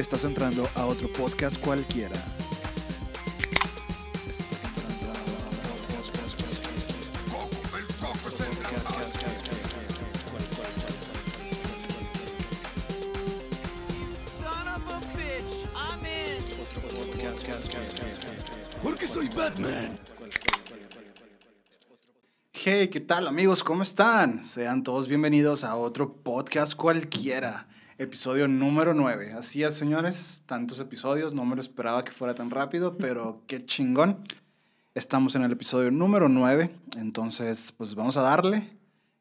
Estás entrando a otro podcast cualquiera. Porque soy Batman. Hey, ¿qué tal amigos? ¿Cómo están? Sean todos bienvenidos a otro podcast cualquiera. Episodio número 9. Así es, señores, tantos episodios, no me lo esperaba que fuera tan rápido, pero qué chingón. Estamos en el episodio número 9, entonces pues vamos a darle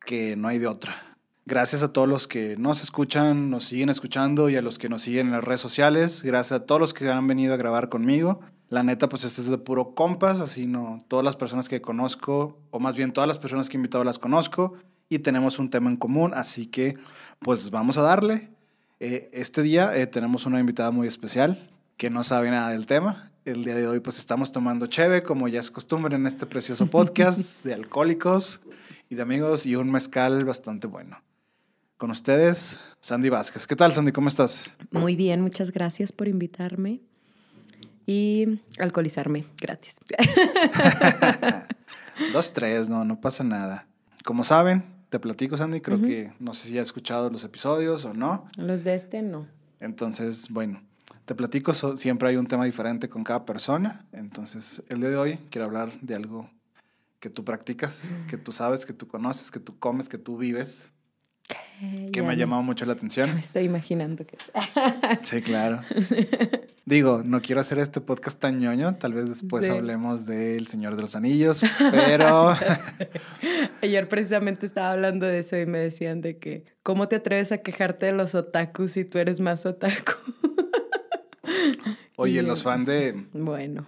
que no hay de otra. Gracias a todos los que nos escuchan, nos siguen escuchando y a los que nos siguen en las redes sociales. Gracias a todos los que han venido a grabar conmigo. La neta, pues este es de puro compas, así no. Todas las personas que conozco, o más bien todas las personas que he invitado las conozco y tenemos un tema en común, así que pues vamos a darle. Eh, este día eh, tenemos una invitada muy especial que no sabe nada del tema. El día de hoy pues estamos tomando cheve, como ya es costumbre en este precioso podcast de alcohólicos y de amigos y un mezcal bastante bueno. Con ustedes, Sandy Vázquez. ¿Qué tal, Sandy? ¿Cómo estás? Muy bien, muchas gracias por invitarme y alcoholizarme gratis. Dos, tres, no, no pasa nada. Como saben, te platico, Sandy, creo que no sé si has escuchado los episodios o no. Los de este no. Entonces, bueno, te platico, so- siempre hay un tema diferente con cada persona. Entonces, el día de hoy quiero hablar de algo que tú practicas, que tú sabes, que tú conoces, que tú comes, que tú vives, que Ya me ha llamado mucho la atención. me estoy imaginando que es. Sí, claro. Digo, no quiero hacer este podcast tan ñoño, tal vez después Sí. hablemos del Señor de los Anillos, pero Ayer precisamente estaba hablando de eso y me decían de que, ¿cómo te atreves a quejarte de los otakus si tú eres más otaku? oye, los fans de, Bueno,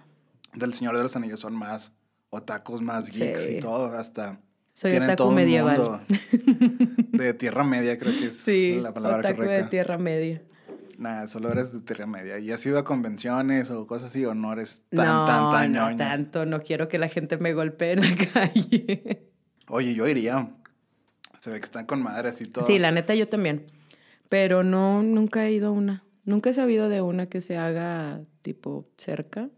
del Señor de los Anillos son más otacos, más geeks Sí. y todo, hasta soy tienen otaku todo un medieval. mundo de Tierra Media, creo que es Sí, la palabra otaku correcta. de Tierra Media. Nada, solo eres de Tierra Media. ¿Y has ido a convenciones o cosas así o no eres tan, no, tan, tan no tanto, no quiero que la gente me golpee en la calle. Oye, yo iría. Se ve que están con madres y todo. Sí, la neta yo también. Pero no, nunca he ido a una. Nunca he sabido de una que se haga tipo cerca.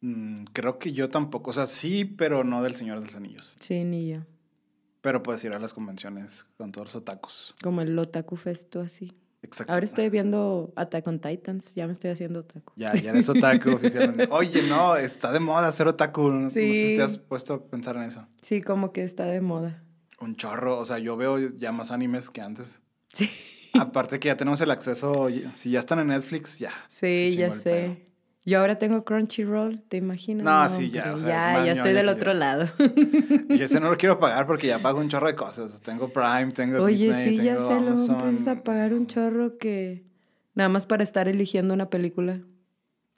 Mm, creo que yo tampoco. O sea, sí, pero no del Señor de los Anillos. Sí, ni yo. Pero puedes ir a las convenciones con todos los otacos. Como el Otaku Festo así. Exacto. Ahora estoy viendo Attack on Titans. Ya me estoy haciendo otaku. Ya, ya eres otaku oficialmente. Oye, no, está de moda ser otaku. No sé si Sí. te has puesto a pensar en eso. Sí, como que está de moda. Un chorro. O sea, yo veo ya más animes que antes. Sí. Aparte que ya tenemos el acceso. Si ya están en Netflix, ya. Sí, ya sé. Yo ahora tengo Crunchyroll, ¿te imaginas? No, sí, ya, o sea, es ya, más ya estoy del otro yo. lado. Y ese no lo quiero pagar porque ya pago un chorro de cosas. Tengo Prime, tengo Oye, Disney, sí, ya sé, luego Amazon. empiezas a pagar un chorro que... Nada más para estar eligiendo una película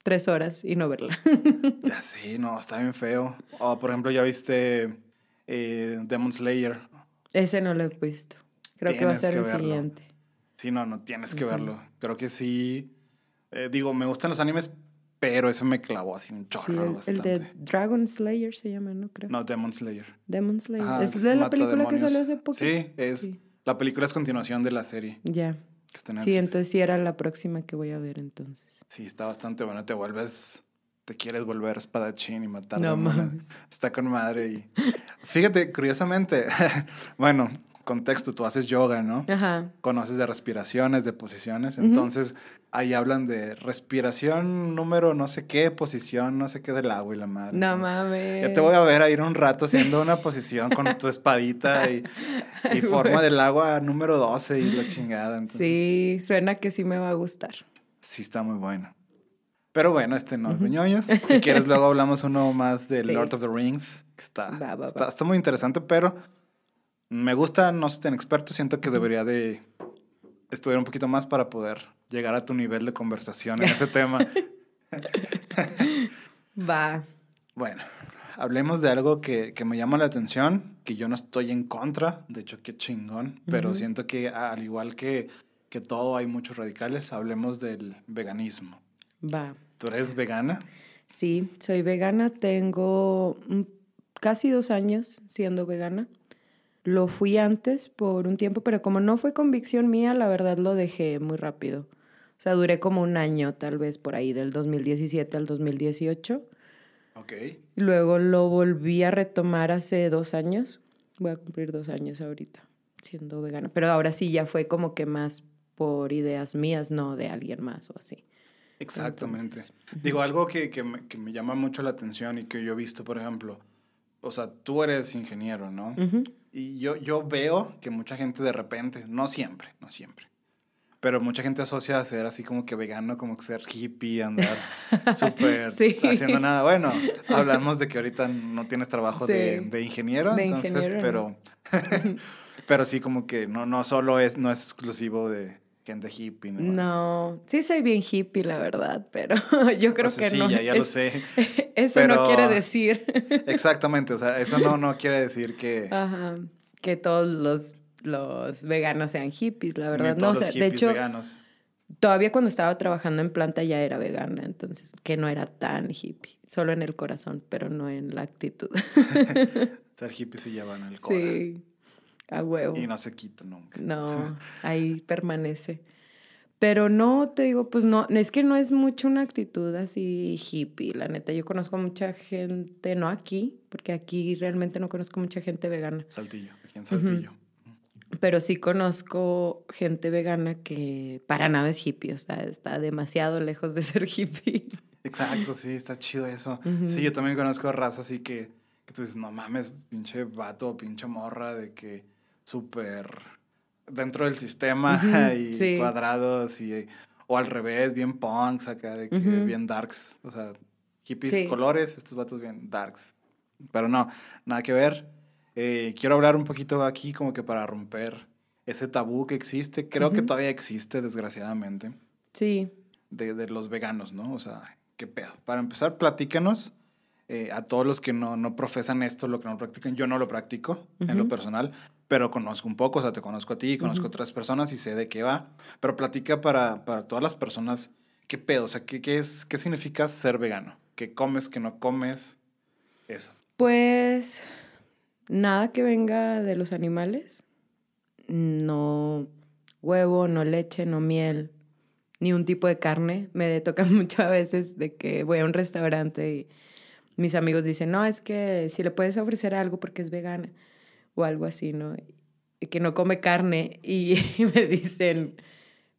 tres horas y no verla. Ya sí, no, está bien feo. O, por ejemplo, ya viste eh, Demon Slayer. Ese no lo he visto. Creo que va a ser el verlo. siguiente. Sí, no, no, tienes que verlo. Creo que sí. eh, digo, me gustan los animes, pero ese me clavó así un Sí, chorro el, el bastante. de Dragon Slayer se llama, ¿no? Creo. No, Demon Slayer. Demon Slayer. Ajá, es de la película que salió hace poco. Sí, es. Sí. La película es continuación de la serie Ya. en Sí, entonces sí era la próxima que voy a ver entonces. Sí, está bastante bueno. Te vuelves. Te quieres volver espadachín y matar No. Está con madre. Y... Fíjate, curiosamente, bueno, contexto, tú haces yoga, ¿no? Ajá. Conoces de respiraciones, de posiciones. Entonces, ahí hablan de respiración número no sé qué, posición no sé qué del agua y la madre. No Entonces, mames. Ya te voy a ver a ir un rato haciendo una posición con tu espadita y, y forma del agua número 12 y la chingada. Entonces, Sí, suena que sí me va a gustar. Sí, está muy bueno. Pero bueno, este no es de Ujú. ñoños. Si quieres, luego hablamos uno más de Sí. Lord of the Rings. Que está, Va, va, está, va. está muy interesante, pero me gusta, no soy tan experto. Siento que debería de estudiar un poquito más para poder llegar a tu nivel de conversación en ese tema. Va. Bueno, hablemos de algo que, que me llama la atención, que yo no estoy en contra, de hecho, qué chingón, pero siento que al igual que, que todo hay muchos radicales, hablemos del veganismo. Va. ¿Tú eres vegana? Sí, soy vegana. Tengo casi dos años siendo vegana. Lo fui antes por un tiempo, pero como no fue convicción mía, la verdad lo dejé muy rápido. O sea, duré como un año, tal vez por ahí, del 2017 al 2018. Ok. Luego lo volví a retomar hace dos años. Voy a cumplir dos años ahorita siendo vegana. Pero ahora sí ya fue como que más por ideas mías, no de alguien más o así. Exactamente. Entonces, Digo, algo que, que, me, que me llama mucho la atención y que yo he visto, por ejemplo, o sea, tú eres ingeniero, ¿no? Ujú. Y yo, yo veo que mucha gente de repente, no siempre, no siempre, pero mucha gente asocia a ser así como que vegano, como que ser hippie, andar súper Sí. haciendo nada. Bueno, hablamos de que ahorita no tienes trabajo de, Sí. de ingeniero, De entonces, ingeniero, pero, pero sí como que no, no solo es, no es exclusivo de gente hippie. No, sí soy bien hippie, la verdad, pero yo creo O sea, que sí, no. ya, ya lo sé. Eso no quiere decir Exactamente, o sea, eso no, no quiere decir que ajá, que todos los, los veganos sean hippies, la verdad. No, o de hecho, veganos. todavía cuando estaba trabajando en planta ya era vegana, entonces que no era tan hippie, solo en el corazón, pero no en la actitud. Ser hippies se llevan al cora. sí, a huevo. Y no se quita nunca. No, ahí permanece. Pero no, te digo, pues no, es que no es mucho una actitud así hippie, la neta. Yo conozco mucha gente, no aquí, porque aquí realmente no conozco mucha gente vegana, Saltillo, aquí en Saltillo. pero sí conozco gente vegana que para nada es hippie, o sea, está demasiado lejos de ser hippie. Exacto, sí, está chido eso. Sí, yo también conozco razas así que, que tú dices, no mames, pinche vato, pinche morra, de que súper dentro del sistema Ujú, y sí. cuadrados y o al revés, bien punks acá, de que Ujú. bien darks, o sea, hippies Sí. colores, estos vatos bien darks. Pero no, nada que ver. Eh, quiero hablar un poquito aquí como que para romper ese tabú que existe, creo que Ujú. todavía existe desgraciadamente Sí, de, de los veganos, ¿no? O sea, ¿qué pedo? Para empezar, platícanos eh, a todos los que no, no profesan esto, lo que no practican. Yo no lo practico en lo personal, pero conozco un poco, o sea, te conozco a ti, conozco a otras personas y sé de qué va. Pero platica para, para todas las personas, ¿qué pedo? O sea, ¿qué, qué, es, ¿qué significa ser vegano? ¿Qué comes, qué no comes? Eso. Pues nada que venga de los animales. No huevo, no leche, no miel, ni un tipo de carne. Me toca mucho a veces de que voy a un restaurante y mis amigos dicen, no, es que si le puedes ofrecer algo porque es vegana o algo así, ¿no? Que no come carne y me dicen,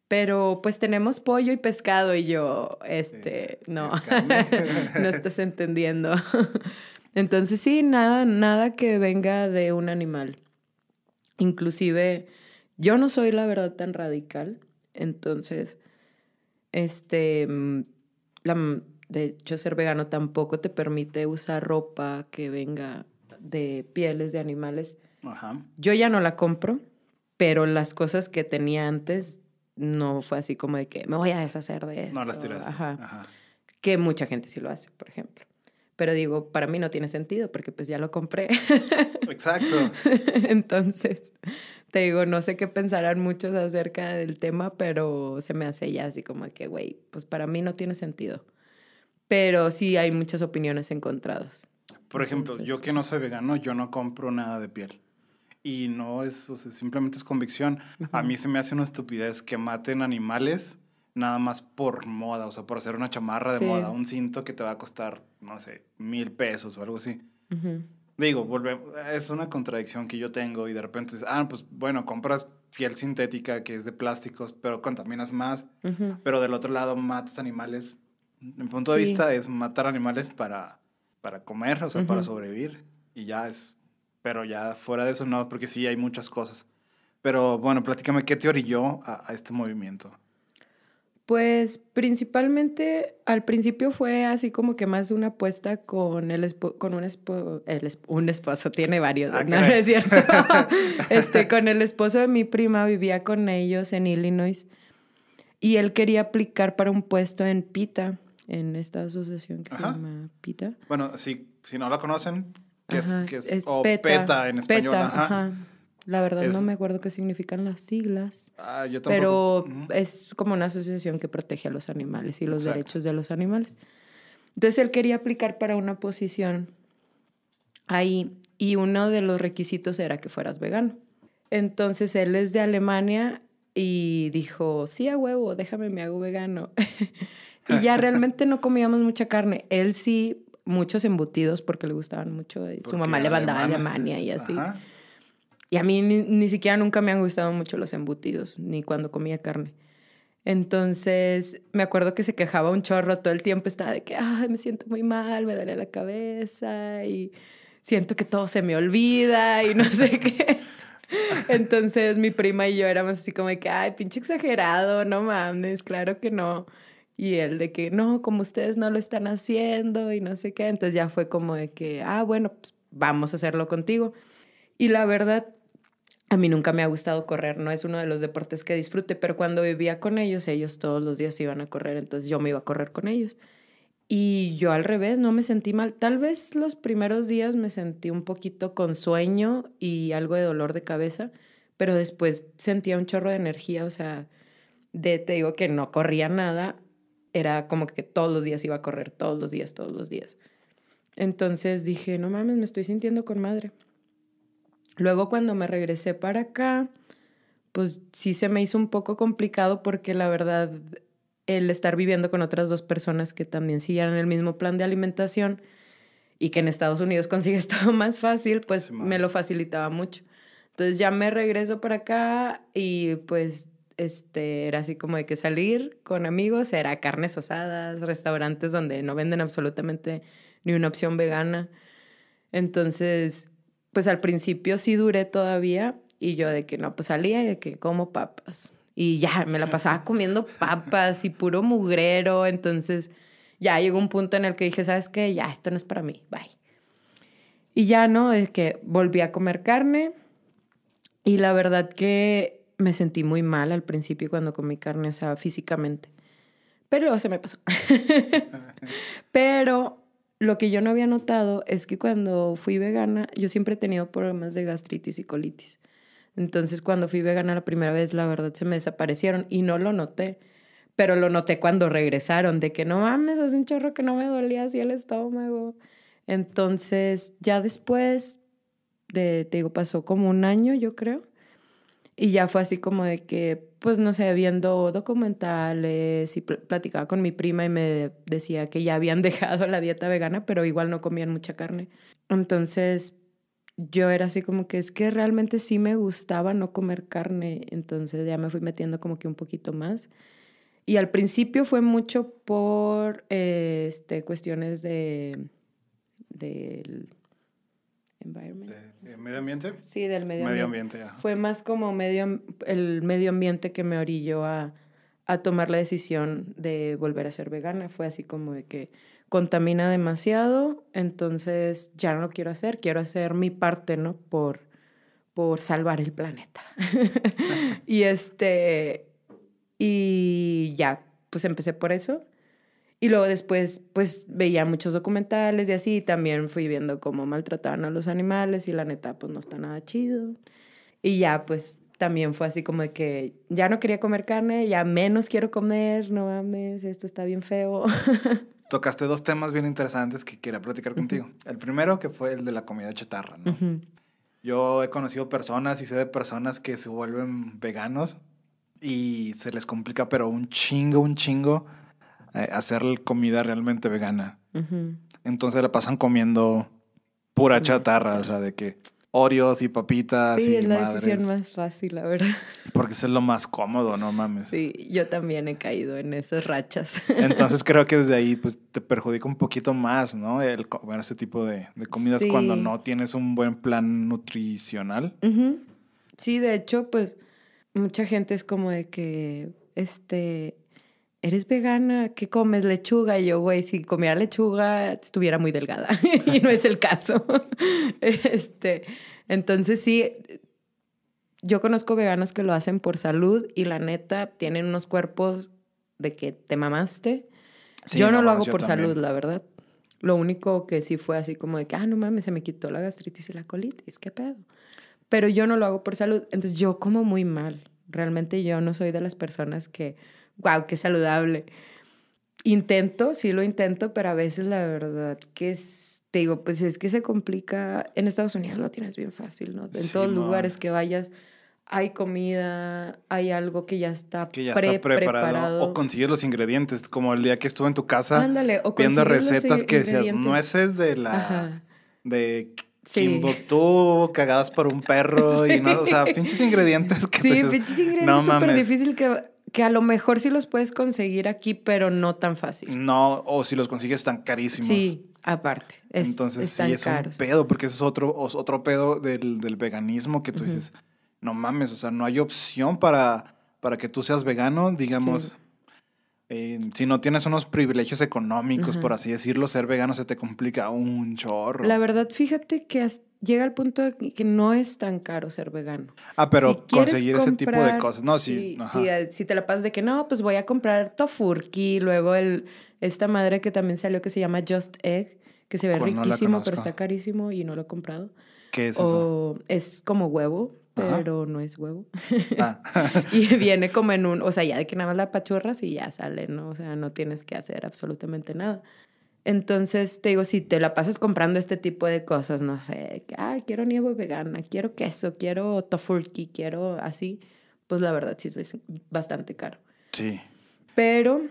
pero pues tenemos pollo y pescado y yo, este, no, ¿es carne? no estás entendiendo. Entonces sí, nada, nada que venga de un animal. Inclusive, yo no soy la verdad tan radical, entonces, este, mm, la, de hecho, ser vegano tampoco te permite usar ropa que venga de pieles de animales. Ajá. Yo ya no la compro, pero las cosas que tenía antes no fue así como de que me voy a deshacer de esto. No las tiraste. Ajá. Ajá. Que mucha gente sí lo hace, por ejemplo. Pero digo, para mí no tiene sentido porque pues ya lo compré. Exacto. Entonces, te digo, no sé qué pensarán muchos acerca del tema, pero se me hace ya así como que, güey, pues para mí no tiene sentido. Pero sí hay muchas opiniones encontradas. Por ejemplo, Entonces- yo que no soy vegano, yo no compro nada de piel. Y no es, o sea, simplemente es convicción. A mí se me hace una estupidez que maten animales nada más por moda, o sea, por hacer una chamarra de Sí. moda, un cinto que te va a costar, no sé, mil pesos o algo así. Digo, es una contradicción que yo tengo y de repente dices, ah, pues bueno, compras piel sintética que es de plásticos, pero contaminas más. Ujú. Pero del otro lado matas animales. Mi punto de Sí. vista es matar animales para, para comer, o sea, para sobrevivir. Y ya es. Pero ya fuera de eso no, porque sí hay muchas cosas. Pero bueno, platícame qué te orilló a, a este movimiento. Pues principalmente al principio fue así como que más una apuesta con el con un esposo, un esposo tiene varios, Ah, no, caray. es cierto. este con el esposo de mi prima vivía con ellos en Illinois y él quería aplicar para un puesto en PITA, en esta asociación que Ajá. se llama PITA. Bueno, si, si no la conocen, ¿qué Ajá, es? qué es? es o PETA, en español. PETA, ajá. ajá. La verdad Es- no me acuerdo qué significan las siglas. Ah, yo Pero tampoco. Ujú. es como una asociación que protege a los animales y los Exacto. derechos de los animales. Entonces él quería aplicar para una posición ahí y uno de los requisitos era que fueras vegano. Entonces él es de Alemania y dijo, sí, a huevo, déjame, me hago vegano. y ya realmente no comíamos mucha carne. Él sí, muchos embutidos porque le gustaban mucho. y Su mamá le mandaba a. Alemania y así. Ajá. Y a mí ni, ni siquiera nunca me han gustado mucho los embutidos, ni cuando comía carne. Entonces, me acuerdo que se quejaba un chorro todo el tiempo, estaba de que, ay, me siento muy mal, me duele la cabeza y siento que todo se me olvida y no sé qué. Entonces, mi prima y yo éramos así como de que, ay, pinche exagerado, no mames, claro que no. Y él de que, no, como ustedes no lo están haciendo y no sé qué. Entonces ya fue como de que, ah, bueno, pues vamos a hacerlo contigo. Y la verdad, a mí nunca me ha gustado correr, no es uno de los deportes que disfrute, pero cuando vivía con ellos, ellos todos los días iban a correr, entonces yo me iba a correr con ellos. Y yo al revés, no me sentí mal. Tal vez los primeros días me sentí un poquito con sueño y algo de dolor de cabeza, pero después sentía un chorro de energía, o sea, de, te digo que no corría nada, era como que todos los días iba a correr, todos los días, todos los días. Entonces dije, no mames, me estoy sintiendo con madre. Luego cuando me regresé para acá, pues sí se me hizo un poco complicado porque la verdad el estar viviendo con otras dos personas que también siguieran el mismo plan de alimentación y que en Estados Unidos consigues todo más fácil, pues me lo facilitaba mucho. Entonces ya me regreso para acá y pues este era así como de que salir con amigos era carnes asadas, restaurantes donde no venden absolutamente ni una opción vegana. Entonces, pues al principio sí duré todavía y yo de que no, pues salía y de que como papas. Y ya, me la pasaba comiendo papas y puro mugrero. Entonces, ya llegó un punto en el que dije, ¿sabes qué? Ya, esto no es para mí, bye. Y ya, ¿no? Es que volví a comer carne y la verdad que me sentí muy mal al principio cuando comí carne, o sea, físicamente. Pero se me pasó. Pero lo que yo no había notado es que cuando fui vegana, yo siempre he tenido problemas de gastritis y colitis. Entonces, cuando fui vegana la primera vez, la verdad se me desaparecieron y no lo noté. Pero lo noté cuando regresaron, de que no mames, hace un chorro que no me dolía así el estómago. Entonces, ya después de, te digo, pasó como un año, yo creo. Y ya fue así como de que, pues no sé, viendo documentales y pl- platicaba con mi prima y me decía que ya habían dejado la dieta vegana, pero igual no comían mucha carne. Entonces yo era así como que es que realmente sí me gustaba no comer carne, entonces ya me fui metiendo como que un poquito más. Y al principio fue mucho por eh, este, cuestiones de del environment. ¿De, de medio ambiente? Sí, del medio, Medio ambiente. ambiente. Fue más como medio, el medio ambiente que me orilló a, a tomar la decisión de volver a ser vegana. Fue así como de que contamina demasiado, entonces ya no lo quiero hacer, quiero hacer mi parte, ¿no? Por, por salvar el planeta. y este, y ya, pues empecé por eso. Y luego después, pues veía muchos documentales y así, y también fui viendo cómo maltrataban a los animales y la neta, pues no está nada chido. Y ya, pues también fue así como de que ya no quería comer carne, ya menos quiero comer, no mames, esto está bien feo. Tocaste dos temas bien interesantes que quería platicar contigo. El primero que fue el de la comida chatarra, ¿no? Yo he conocido personas y sé de personas que se vuelven veganos y se les complica, pero un chingo, un chingo, hacer comida realmente vegana. Entonces la pasan comiendo pura chatarra, o sea, de que Oreos y papitas Sí, y es la madres. decisión más fácil, la verdad. Porque eso es lo más cómodo, no mames. Sí, yo también he caído en esas rachas. Entonces creo que desde ahí pues te perjudica un poquito más, ¿no? El comer ese tipo de, de comidas Sí. cuando no tienes un buen plan nutricional. Sí, de hecho, pues mucha gente es como de que, este, eres vegana, ¿qué comes? Lechuga. Y yo, güey, si comiera lechuga, estuviera muy delgada. y no es el caso. este, entonces sí, yo conozco veganos que lo hacen por salud y la neta tienen unos cuerpos de que te mamaste. Sí, yo no, lo hago por también. salud, la verdad. Lo único que sí fue así como de que, ah, no mames, se me quitó la gastritis y la colitis, qué pedo. Pero yo no lo hago por salud. Entonces yo como muy mal. Realmente yo no soy de las personas que, wow, qué saludable. Intento, sí lo intento, pero a veces la verdad que es, te digo, pues es que se complica. En Estados Unidos lo tienes bien fácil, ¿no? En todos Simón. lugares que vayas hay comida, hay algo que ya está, Que ya está preparado. O consigues los ingredientes, como el día que estuve en tu casa Ándale, o viendo recetas que decías nueces de la Ajá. de Sí. Timbuktu cagadas por un perro y no, o sea, pinches ingredientes que Sí, dices, pinches ingredientes no súper difícil que, que a lo mejor sí los puedes conseguir aquí, pero no tan fácil. No, o si los consigues están carísimos. Sí, aparte. es- Entonces están sí es caros. un pedo, porque ese es otro, otro pedo del, del veganismo que tú dices, no mames, o sea, no hay opción para, para que tú seas vegano, digamos. Sí. eh, si no tienes unos privilegios económicos, por así decirlo, ser vegano se te complica un chorro. La verdad, fíjate que as- llega al punto de que no es tan caro ser vegano. ah, pero Si conseguir ese tipo de cosas. No, sí. sí, eh, si te la pasas de que no, pues voy a comprar tofurki, luego el, esta madre que también salió que se llama Just Egg, que se ve riquísimo, pero está carísimo y no lo he comprado. ¿Qué es eso? O es como huevo, Ajá. pero no es huevo. Ah. y viene como en un, o sea, ya de que nada más la pachurras y ya sale, ¿no? O sea, no tienes que hacer absolutamente nada. Entonces, te digo, si te la pasas comprando este tipo de cosas, no sé, que, ah, quiero nieve vegana, quiero queso, quiero tofurki, quiero así, pues la verdad sí es bas- bastante caro. sí. Pero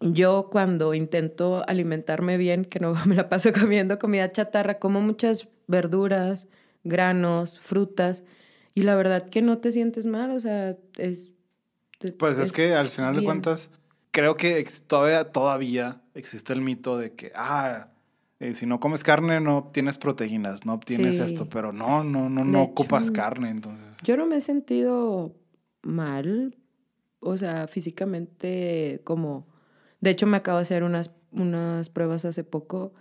yo cuando intento alimentarme bien, que no me la paso comiendo comida chatarra, como muchas verduras, granos, frutas, y la verdad que no te sientes mal, o sea, es... Pues es, que al final de cuentas, creo que todavía, todavía existe el mito de que, ah, eh, si no comes carne no obtienes proteínas, no obtienes Sí. esto, pero no, no, no, De no hecho, ocupas carne, entonces. Yo no me he sentido mal, o sea, físicamente como... De hecho, me acabo de hacer unas, unas pruebas hace poco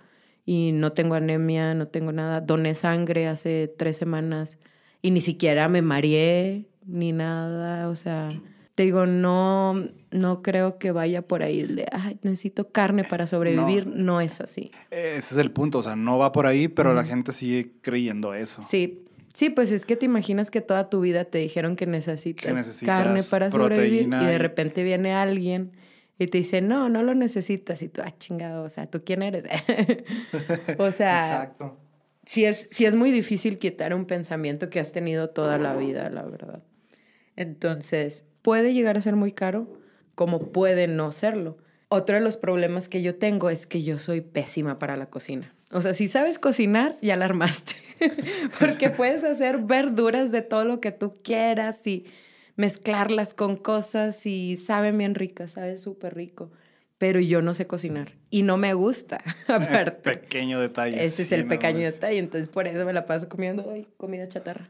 y no tengo anemia, no tengo nada. Doné sangre hace tres semanas y ni siquiera me mareé ni nada, o sea... Te digo, no, no creo que vaya por ahí el de, ay, necesito carne para sobrevivir. No, es así. Ese es el punto, o sea, no va por ahí, pero la gente sigue creyendo eso. Sí, sí, pues es que te imaginas que toda tu vida te dijeron que necesitas, Que necesitas carne para sobrevivir y de repente viene alguien y te dice, no, no lo necesitas. Y tú, ah, chingado, o sea, ¿tú quién eres? o sea, Exacto. sí es, sí es muy difícil quitar un pensamiento que has tenido toda la vida, la verdad. Entonces, puede llegar a ser muy caro, como puede no serlo. Otro de los problemas que yo tengo es que yo soy pésima para la cocina. O sea, si sabes cocinar, ya la armaste. Porque puedes hacer verduras de todo lo que tú quieras y mezclarlas con cosas y saben bien ricas, sabe súper rico. Pero yo no sé cocinar y no me gusta, aparte. Pequeño detalle. Ese es el no pequeño detalle, entonces por eso me la paso comiendo ay, comida chatarra.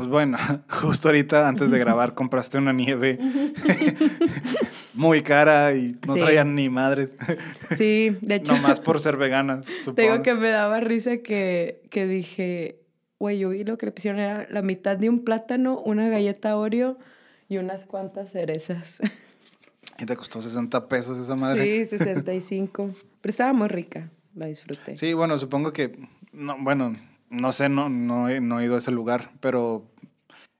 Pues bueno, justo ahorita antes de grabar compraste una nieve muy cara y no Sí. traían ni madres, Sí, de hecho, nomás por ser veganas, supongo. digo que me daba risa que, que dije, güey, yo vi lo que le pusieron era la mitad de un plátano, una galleta Oreo y unas cuantas cerezas. Y te costó 60 pesos esa madre. Sí, 65. Pero estaba muy rica, la disfruté. Sí, bueno, supongo que, no, bueno, no sé, no, no, he, no he ido a ese lugar, pero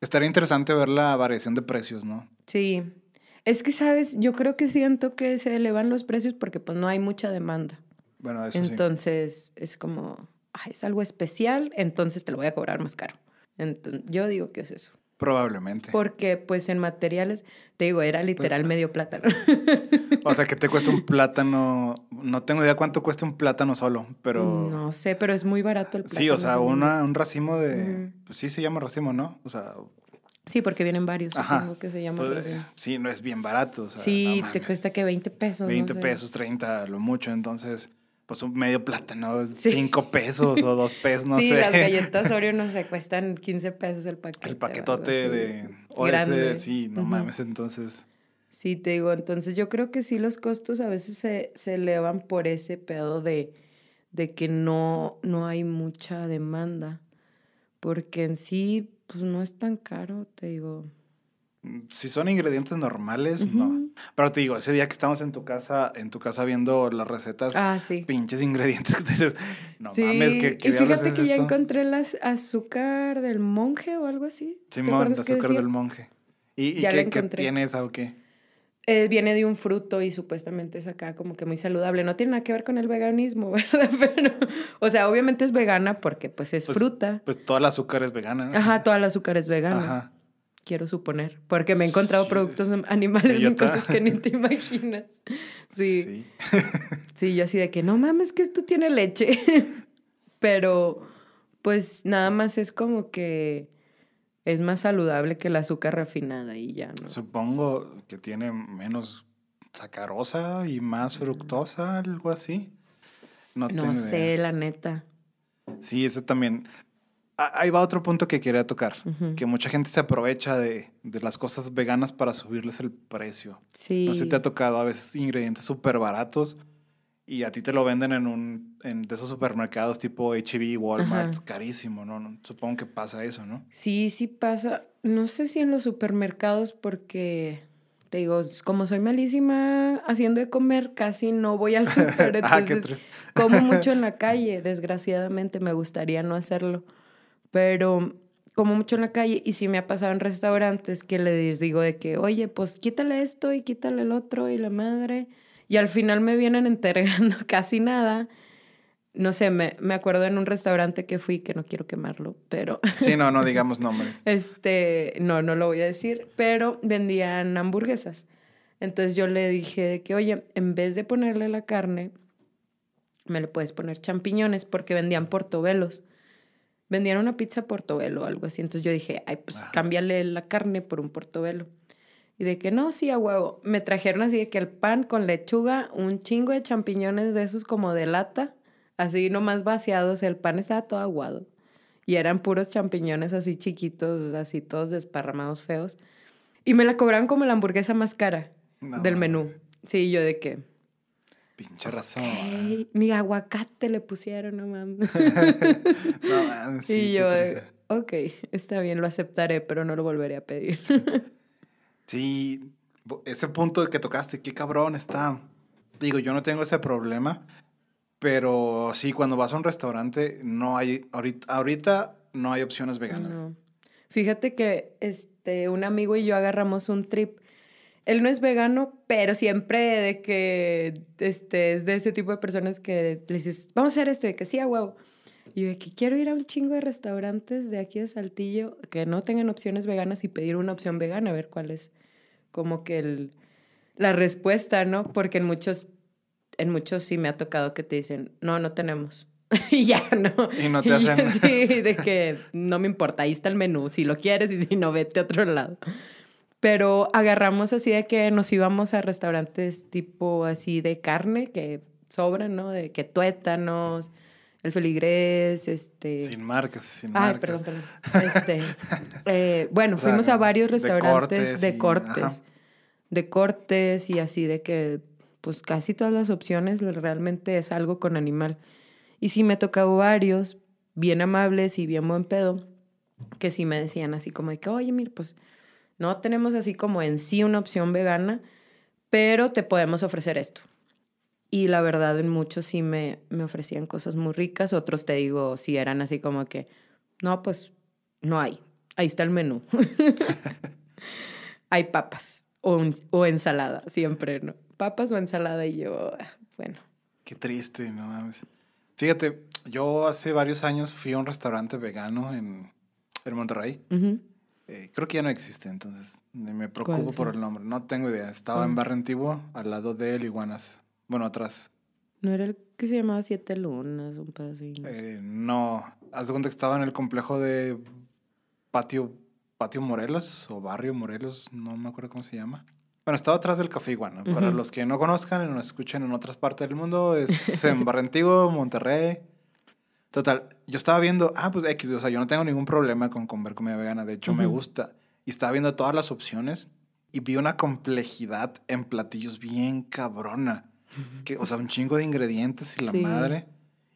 estaría interesante ver la variación de precios, ¿no? Sí. Es que, ¿sabes? Yo creo que siento que se elevan los precios porque pues no hay mucha demanda. Bueno, eso sí. entonces es como, "Ay, es algo especial, entonces te lo voy a cobrar más caro. Enton- yo digo que es eso. Probablemente. Porque pues en materiales, te digo, era literal medio plátano. O sea, que te cuesta un plátano, no tengo idea cuánto cuesta un plátano solo, pero... No sé, pero es muy barato el plátano. Sí, o sea, una, un racimo de... Pues sí se llama racimo, ¿no? O sea, Sí, porque vienen varios, ajá. supongo que se llama. pues, sí, no es bien barato. O sea, sí, no te cuesta que 20 pesos. no 20 sé. pesos, 30, lo mucho. Entonces, pues un medio plátano, Sí. 5 pesos o 2 pesos, no sí, sé. las galletas Oreo no sé, cuestan 15 pesos el paquete. El paquetote de... O ese, Grande. sí, no mames, entonces... Sí, te digo, entonces yo creo que sí los costos a veces se, se elevan por ese pedo de, de que no, no hay mucha demanda. Porque en sí, pues no es tan caro, te digo. Si son ingredientes normales, no. Pero te digo, ese día que estábamos en tu casa, en tu casa viendo las recetas, Ah, sí. pinches ingredientes que dices, no sí, mames, ¿qué, qué y fíjate es que ya encontré las azúcar del monje o algo así. ¿Te Simón, que azúcar del monje. ¿Y, y Ya qué, qué tiene esa o qué? Eh, viene de un fruto y supuestamente es acá como que muy saludable. No tiene nada que ver con el veganismo, ¿verdad? Pero, o sea, obviamente es vegana porque pues es Pues, fruta. Pues toda la azúcar es vegana, ¿no? Ajá, toda el azúcar es vegana. Ajá. Quiero suponer, porque me he encontrado Sí. productos animales Sí, en cosas que ni te imaginas. Sí, sí, Sí. yo así de que no mames que esto tiene leche. Pero pues nada más es como que es más saludable que el azúcar refinada y ya, ¿no? Supongo que tiene menos sacarosa y más fructosa, algo así. No, sé, idea. la neta. Sí, ese también. Ah, Ahí va otro punto que quería tocar. Que mucha gente se aprovecha de, de las cosas veganas para subirles el precio. Sí. No sé te ha tocado a veces ingredientes súper baratos y a ti te lo venden en un en de esos supermercados tipo H-E-B, Walmart, Ajá. carísimo, ¿no? No, Supongo que pasa eso, ¿no? Sí, sí pasa. No sé si en los supermercados porque, te digo, como soy malísima haciendo de comer, casi no voy al súper. ah, qué Entonces, triste. como mucho en la calle. Desgraciadamente me gustaría no hacerlo. Pero como mucho en la calle y sí me ha pasado en restaurantes que les digo de que, oye, pues quítale esto y quítale el otro y la madre. Y al final me vienen entregando casi nada. No sé, me, me acuerdo en un restaurante que fui, que no quiero quemarlo, pero Sí, no, no digamos nombres. este, no, no lo voy a decir, pero vendían hamburguesas. Entonces yo le dije de que, oye, en vez de ponerle la carne, me le puedes poner champiñones porque vendían portobelos. Vendían una pizza portobelo o algo así. Entonces yo dije, ay, pues Ajá. cámbiale la carne por un portobelo. Y de que no, sí, a huevo. Me trajeron así de que el pan con lechuga, un chingo de champiñones de esos como de lata, así nomás vaciados. El pan estaba todo aguado. Y eran puros champiñones así chiquitos, así todos desparramados feos. Y me la cobraron como la hamburguesa más cara No del menú. Sí, yo de que, Pinche razón. "Ey, ni aguacate le pusieron, no mames. No, mames, sí, y yo, ok, está bien, lo aceptaré, pero no lo volveré a pedir. Sí, ese punto que tocaste, qué cabrón está. Digo, yo no tengo ese problema, pero sí, cuando vas a un restaurante, no hay, ahorita, ahorita no hay opciones veganas. No. Fíjate que este, un amigo y yo agarramos un trip. Él no es vegano, pero siempre de que este, es de ese tipo de personas que le dices, vamos a hacer esto, y que sí, a huevo. Y yo de que quiero ir a un chingo de restaurantes de aquí de Saltillo que no tengan opciones veganas y pedir una opción vegana, a ver cuál es como que el, la respuesta, ¿no? Porque en muchos, en muchos sí me ha tocado que te dicen, no, no tenemos. y ya, ¿no? Y no te hacen- Sí, de que no me importa, ahí está el menú, si lo quieres y si no, vete a otro lado. Pero agarramos así de que nos íbamos a restaurantes tipo así de carne que sobran, ¿no? De que tuétanos, el feligrés, este... Sin marcas, sin Ay, marcas. perdón, perdón. Este, eh, bueno, O sea, fuimos a varios de restaurantes de cortes cortes, y- de cortes y así de que, pues casi todas las opciones realmente es algo con animal. Y sí me tocado varios, bien amables y bien buen pedo, que sí me decían así como de que, oye, mira, pues no tenemos así como en sí una opción vegana, pero te podemos ofrecer esto. Y la verdad, en muchos sí me, me ofrecían cosas muy ricas, otros te digo, sí eran así como que, no, pues no hay, ahí está el menú. hay papas o, un- o ensalada, siempre, ¿no? Papas o ensalada y yo, ah, bueno. Qué triste, no mames. Fíjate, yo hace varios años fui a un restaurante vegano en, en Monterrey. Ujú. Eh, creo que ya no existe, entonces me preocupo ¿Cuál por el nombre. No tengo idea. Estaba en. Barrio Antiguo, al lado de El Iguanas. Bueno, atrás. ¿No era el que se llamaba Siete Lunas, un sé. Eh, no, haz de cuenta que estaba en el complejo de Patio, Patio Morelos o Barrio Morelos, no me acuerdo cómo se llama. Bueno, estaba atrás del Café Iguana. Para Ujú. los que no conozcan y nos escuchen en otras partes del mundo, es en Barrio Antiguo, Monterrey. Total, yo estaba viendo, ah, pues X, o sea, yo no tengo ningún problema con comer comida vegana, de hecho me gusta. Y estaba viendo todas las opciones y vi una complejidad en platillos bien cabrona. Que, o sea, un chingo de ingredientes y la Sí. madre.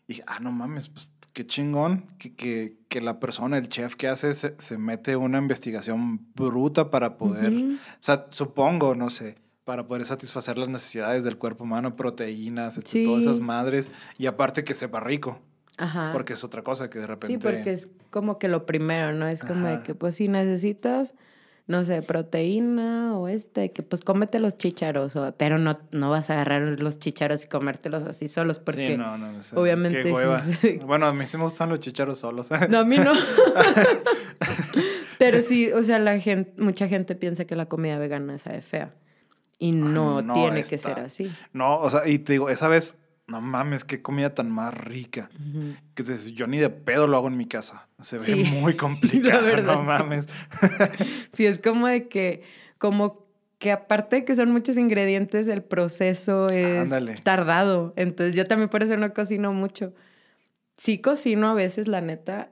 Y dije, ah, no mames, pues qué chingón que, que, que la persona, el chef que hace, se, se mete una investigación bruta para poder, o sea, supongo, no sé, para poder satisfacer las necesidades del cuerpo humano, proteínas, este, todas esas Sí. madres. Y aparte que sepa rico, Ajá. porque es otra cosa que de repente... Sí, porque es como que lo primero, ¿no? Es como de que, pues, si necesitas, no sé, proteína o este, que pues cómete los chícharos, o, pero no, no vas a agarrar los chícharos y comértelos así solos, porque... sí, no, no, no sé, obviamente qué sí, hueva. sí. Bueno, a mí sí me gustan los chicharos solos. No, a mí no. Pero sí, o sea, la gente, mucha gente piensa que la comida vegana sabe fea. Y no, Ah, no, tiene que ser así. No, o sea, y te digo, esa vez, no mames, qué comida tan más rica. Ujú. Que dices, yo ni de pedo lo hago en mi casa. Se ve Sí, muy complicado, verdad, no sí. mames. Sí, es como de que, como que aparte de que son muchos ingredientes, el proceso es Ándale. tardado. Entonces yo también por eso no cocino mucho. Sí cocino a veces, la neta.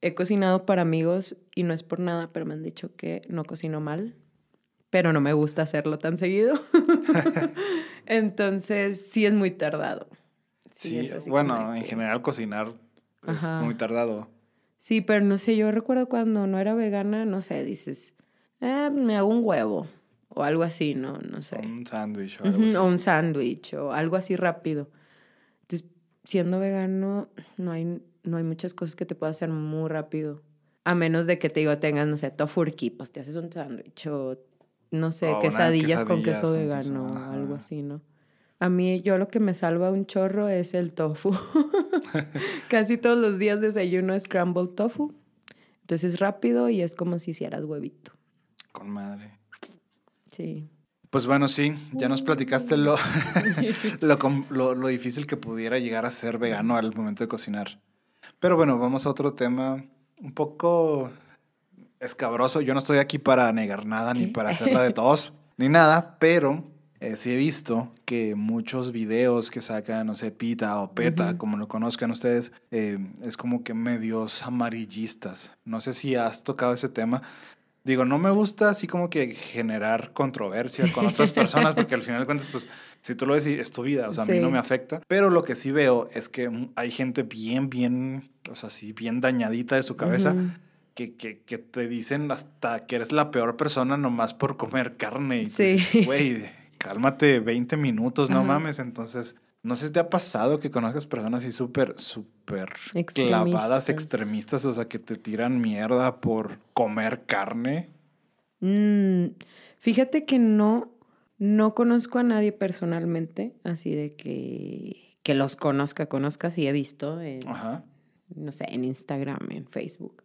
He cocinado para amigos y no es por nada, pero me han dicho que no cocino mal. Pero no me gusta hacerlo tan seguido. Entonces sí es muy tardado. Sí, bueno, en que- general cocinar es Ajá. muy tardado. Sí, pero no sé, yo recuerdo cuando no era vegana, no sé, dices, eh, me hago un huevo o algo así, ¿no? No sé. Un sándwich o algo así. O un sándwich o algo así rápido. Entonces, siendo vegano, no hay, no hay muchas cosas que te puedas hacer muy rápido. A menos de que te digo, tengas, no sé, tofurkey, pues te haces un sándwich o, no sé, O una quesadillas con queso con vegano queso, o algo así, ¿no? A mí, yo lo que me salva un chorro es el tofu. Casi todos los días desayuno scrambled tofu. Entonces es rápido y es como si hicieras huevito. Con madre. Sí. Pues bueno, sí, ya nos platicaste lo, lo, lo- lo difícil que pudiera llegar a ser vegano al momento de cocinar. Pero bueno, vamos a otro tema un poco escabroso. Yo no estoy aquí para negar nada, ni ¿Qué? para hacerla de todos, ni nada, pero eh, sí he visto que muchos videos que sacan, no sé, Pita o Peta, Ujú. como lo conozcan ustedes, eh, es como que medios amarillistas. No sé si has tocado ese tema. Digo, no me gusta así como que generar controversia con otras personas, porque al final de cuentas, pues, si tú lo ves, es tu vida, o sea, a mí Sí. no me afecta. Pero lo que sí veo es que hay gente bien, bien, o sea, sí, bien dañadita de su cabeza, Ujú. Que, que, que te dicen hasta que eres la peor persona nomás por comer carne. Y Sí. güey, cálmate 20 minutos, no Ajá. mames. Entonces, no sé si te ha pasado que conozcas personas así súper, súper clavadas, Extremistas. extremistas, o sea, que te tiran mierda por comer carne. Mm, fíjate que no, no conozco a nadie personalmente, así de que, que los conozca, conozca, sí he visto, en, Ajá. no sé, en Instagram, en Facebook.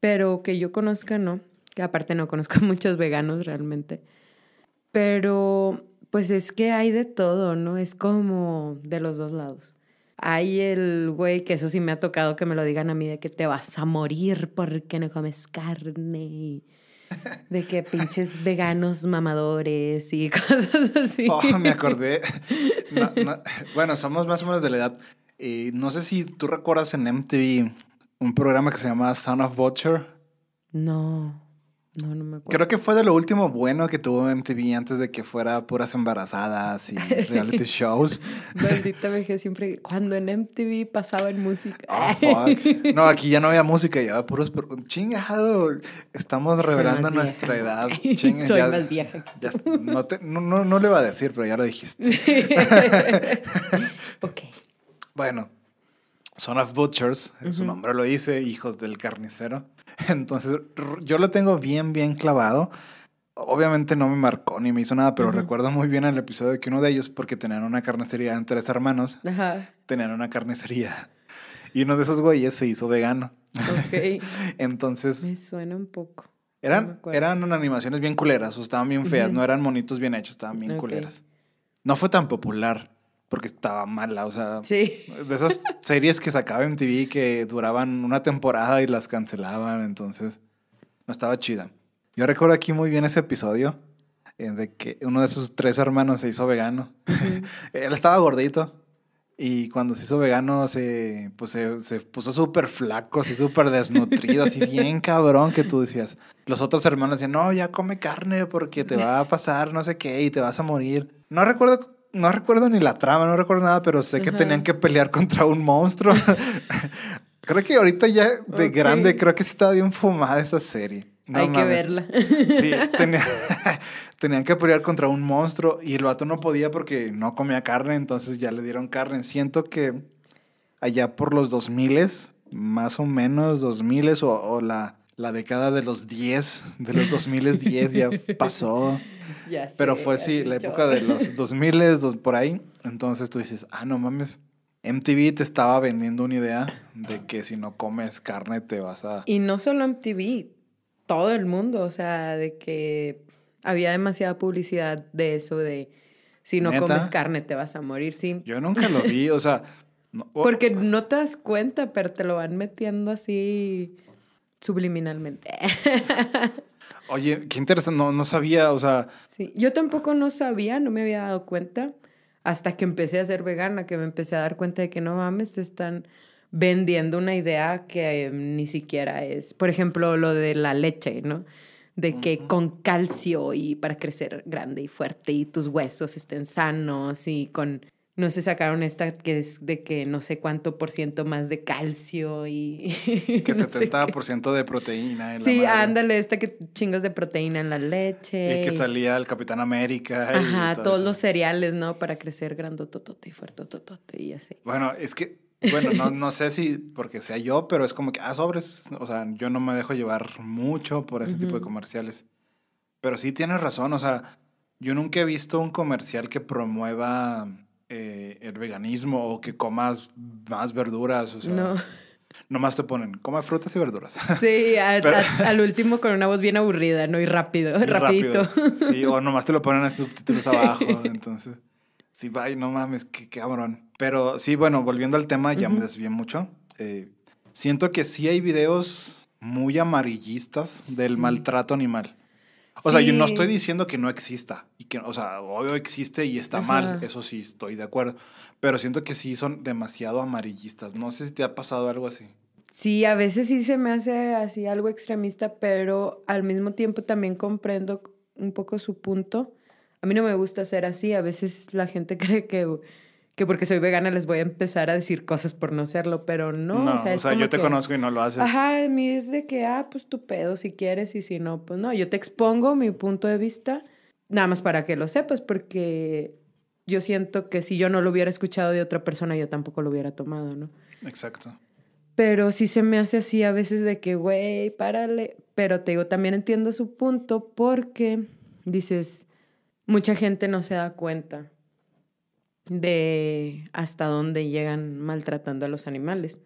Pero que yo conozca, no. Que aparte no conozco a muchos veganos realmente. Pero, pues es que hay de todo, ¿no? Es como de los dos lados. Hay el güey, que eso sí me ha tocado que me lo digan a mí, de que te vas a morir porque no comes carne. y De que pinches veganos mamadores y cosas así. Oh, me acordé. No, no, Bueno, somos más o menos de la edad. Y no sé si tú recuerdas en MTV un programa que se llama Son of Butcher. No, no, no me acuerdo. Creo que fue de lo último bueno que tuvo MTV antes de que fuera puras embarazadas y reality shows. Maldita vejez siempre. Cuando en MTV pasaban música. Oh, fuck. No, aquí ya no había música, ya puros... per- Chingado. Estamos revelando nuestra vieja. edad. Soy ya- más vieja. ya- no, te- no, no, no le iba a decir, pero ya lo dijiste. ok. Bueno, Son of Butchers, su nombre lo dice, hijos del carnicero. Entonces, yo lo tengo bien, bien clavado. Obviamente no me marcó ni me hizo nada, pero Ujú. recuerdo muy bien el episodio de que uno de ellos, porque tenían una carnicería en tres hermanos, Ajá. tenían una carnicería. Y uno de esos güeyes se hizo vegano. Ok. Entonces, Me suena un poco. no eran, acuerdo. eran animaciones bien culeras, o estaban bien feas, no eran monitos bien hechos, estaban bien Ok. culeras. No fue tan popular, porque estaba mala, o sea, Sí. de esas series que sacaba en TV que duraban una temporada y las cancelaban, entonces no estaba chida. Yo recuerdo aquí muy bien ese episodio eh, de que uno de sus tres hermanos se hizo vegano. Él estaba gordito y cuando se hizo vegano se, pues se, se puso súper flaco, así súper desnutrido, así bien cabrón que tú decías. Los otros hermanos decían, no, ya come carne porque te va a pasar no sé qué y te vas a morir. No recuerdo no recuerdo ni la trama, no recuerdo nada, pero sé que Ajá. tenían que pelear contra un monstruo. creo que ahorita ya de grande, creo que estaba bien fumada esa serie. No Hay que verla. Sí, tenía- tenían que pelear contra un monstruo y el vato no podía porque no comía carne, entonces ya le dieron carne. Siento que allá por los 2000, más o menos 2000 o, o la, la década de los 10, de los 2010 ya pasó. Ya sé, Pero fue sí, hace la época de los 2000, dos- por ahí. Entonces tú dices, ah, no mames. MTV te estaba vendiendo una idea de que si no comes carne te vas a... Y no solo MTV, todo el mundo, o sea, de que había demasiada publicidad de eso, de si no ¿Neta? comes carne te vas a morir, sí. Yo nunca lo vi, o sea... no- Porque no te das cuenta, pero te lo van metiendo así subliminalmente. Oye, qué interesante, no, no sabía, o sea... Sí, yo tampoco no sabía, no me había dado cuenta hasta que empecé a ser vegana, que me empecé a dar cuenta de que no mames, te están vendiendo una idea que eh, ni siquiera es. Por ejemplo, lo de la leche, ¿no? De que con calcio y para crecer grande y fuerte y tus huesos estén sanos y con, no sé, sacaron esta que es de que no sé cuánto por ciento más de calcio y... Que no sé qué. 70% de proteína en Sí, ándale, esta que chingos de proteína en la leche. Y que salía el Capitán América. y Ajá, todo todos eso. los cereales, ¿no? Para crecer grandototote y fuertototote y así. Bueno, es que, bueno, no, no sé si porque sea yo, pero es como que, ah, sobres. O sea, yo no me dejo llevar mucho por ese tipo de comerciales. Pero sí tienes razón, o sea, yo nunca he visto un comercial que promueva eh, el veganismo o que comas más verduras. O sea, no. nomás te ponen, coma frutas y verduras. Sí, a- Pero- a- al último con una voz bien aburrida, ¿no? Y rápido, Y rapidito. rápido. Sí, o nomás te lo ponen en subtítulos abajo. Entonces, sí, vaya, no mames, qué cabrón. Pero sí, bueno, volviendo al tema, ya me desvié mucho. Eh, siento que sí hay videos muy amarillistas del Sí. maltrato animal. O sea, yo no estoy diciendo que no exista. Y que, o sea, obvio existe y está mal. Eso sí, estoy de acuerdo. Pero siento que sí son demasiado amarillistas. No sé si te ha pasado algo así. Sí, a veces sí se me hace así algo extremista, pero al mismo tiempo también comprendo un poco su punto. A mí no me gusta ser así. A veces la gente cree que, que porque soy vegana les voy a empezar a decir cosas por no serlo, pero no. No, o sea, yo te que- conozco y no lo haces. Ajá, a mí es de que, ah, pues tu pedo si quieres y si no, pues no. Yo te expongo mi punto de vista, nada más para que lo sepas, porque yo siento que si yo no lo hubiera escuchado de otra persona, yo tampoco lo hubiera tomado, ¿no? Exacto. Pero sí se me hace así a veces de que, güey, párale. Pero te digo, también entiendo su punto porque dices, mucha gente no se da cuenta de hasta dónde llegan maltratando a los animales.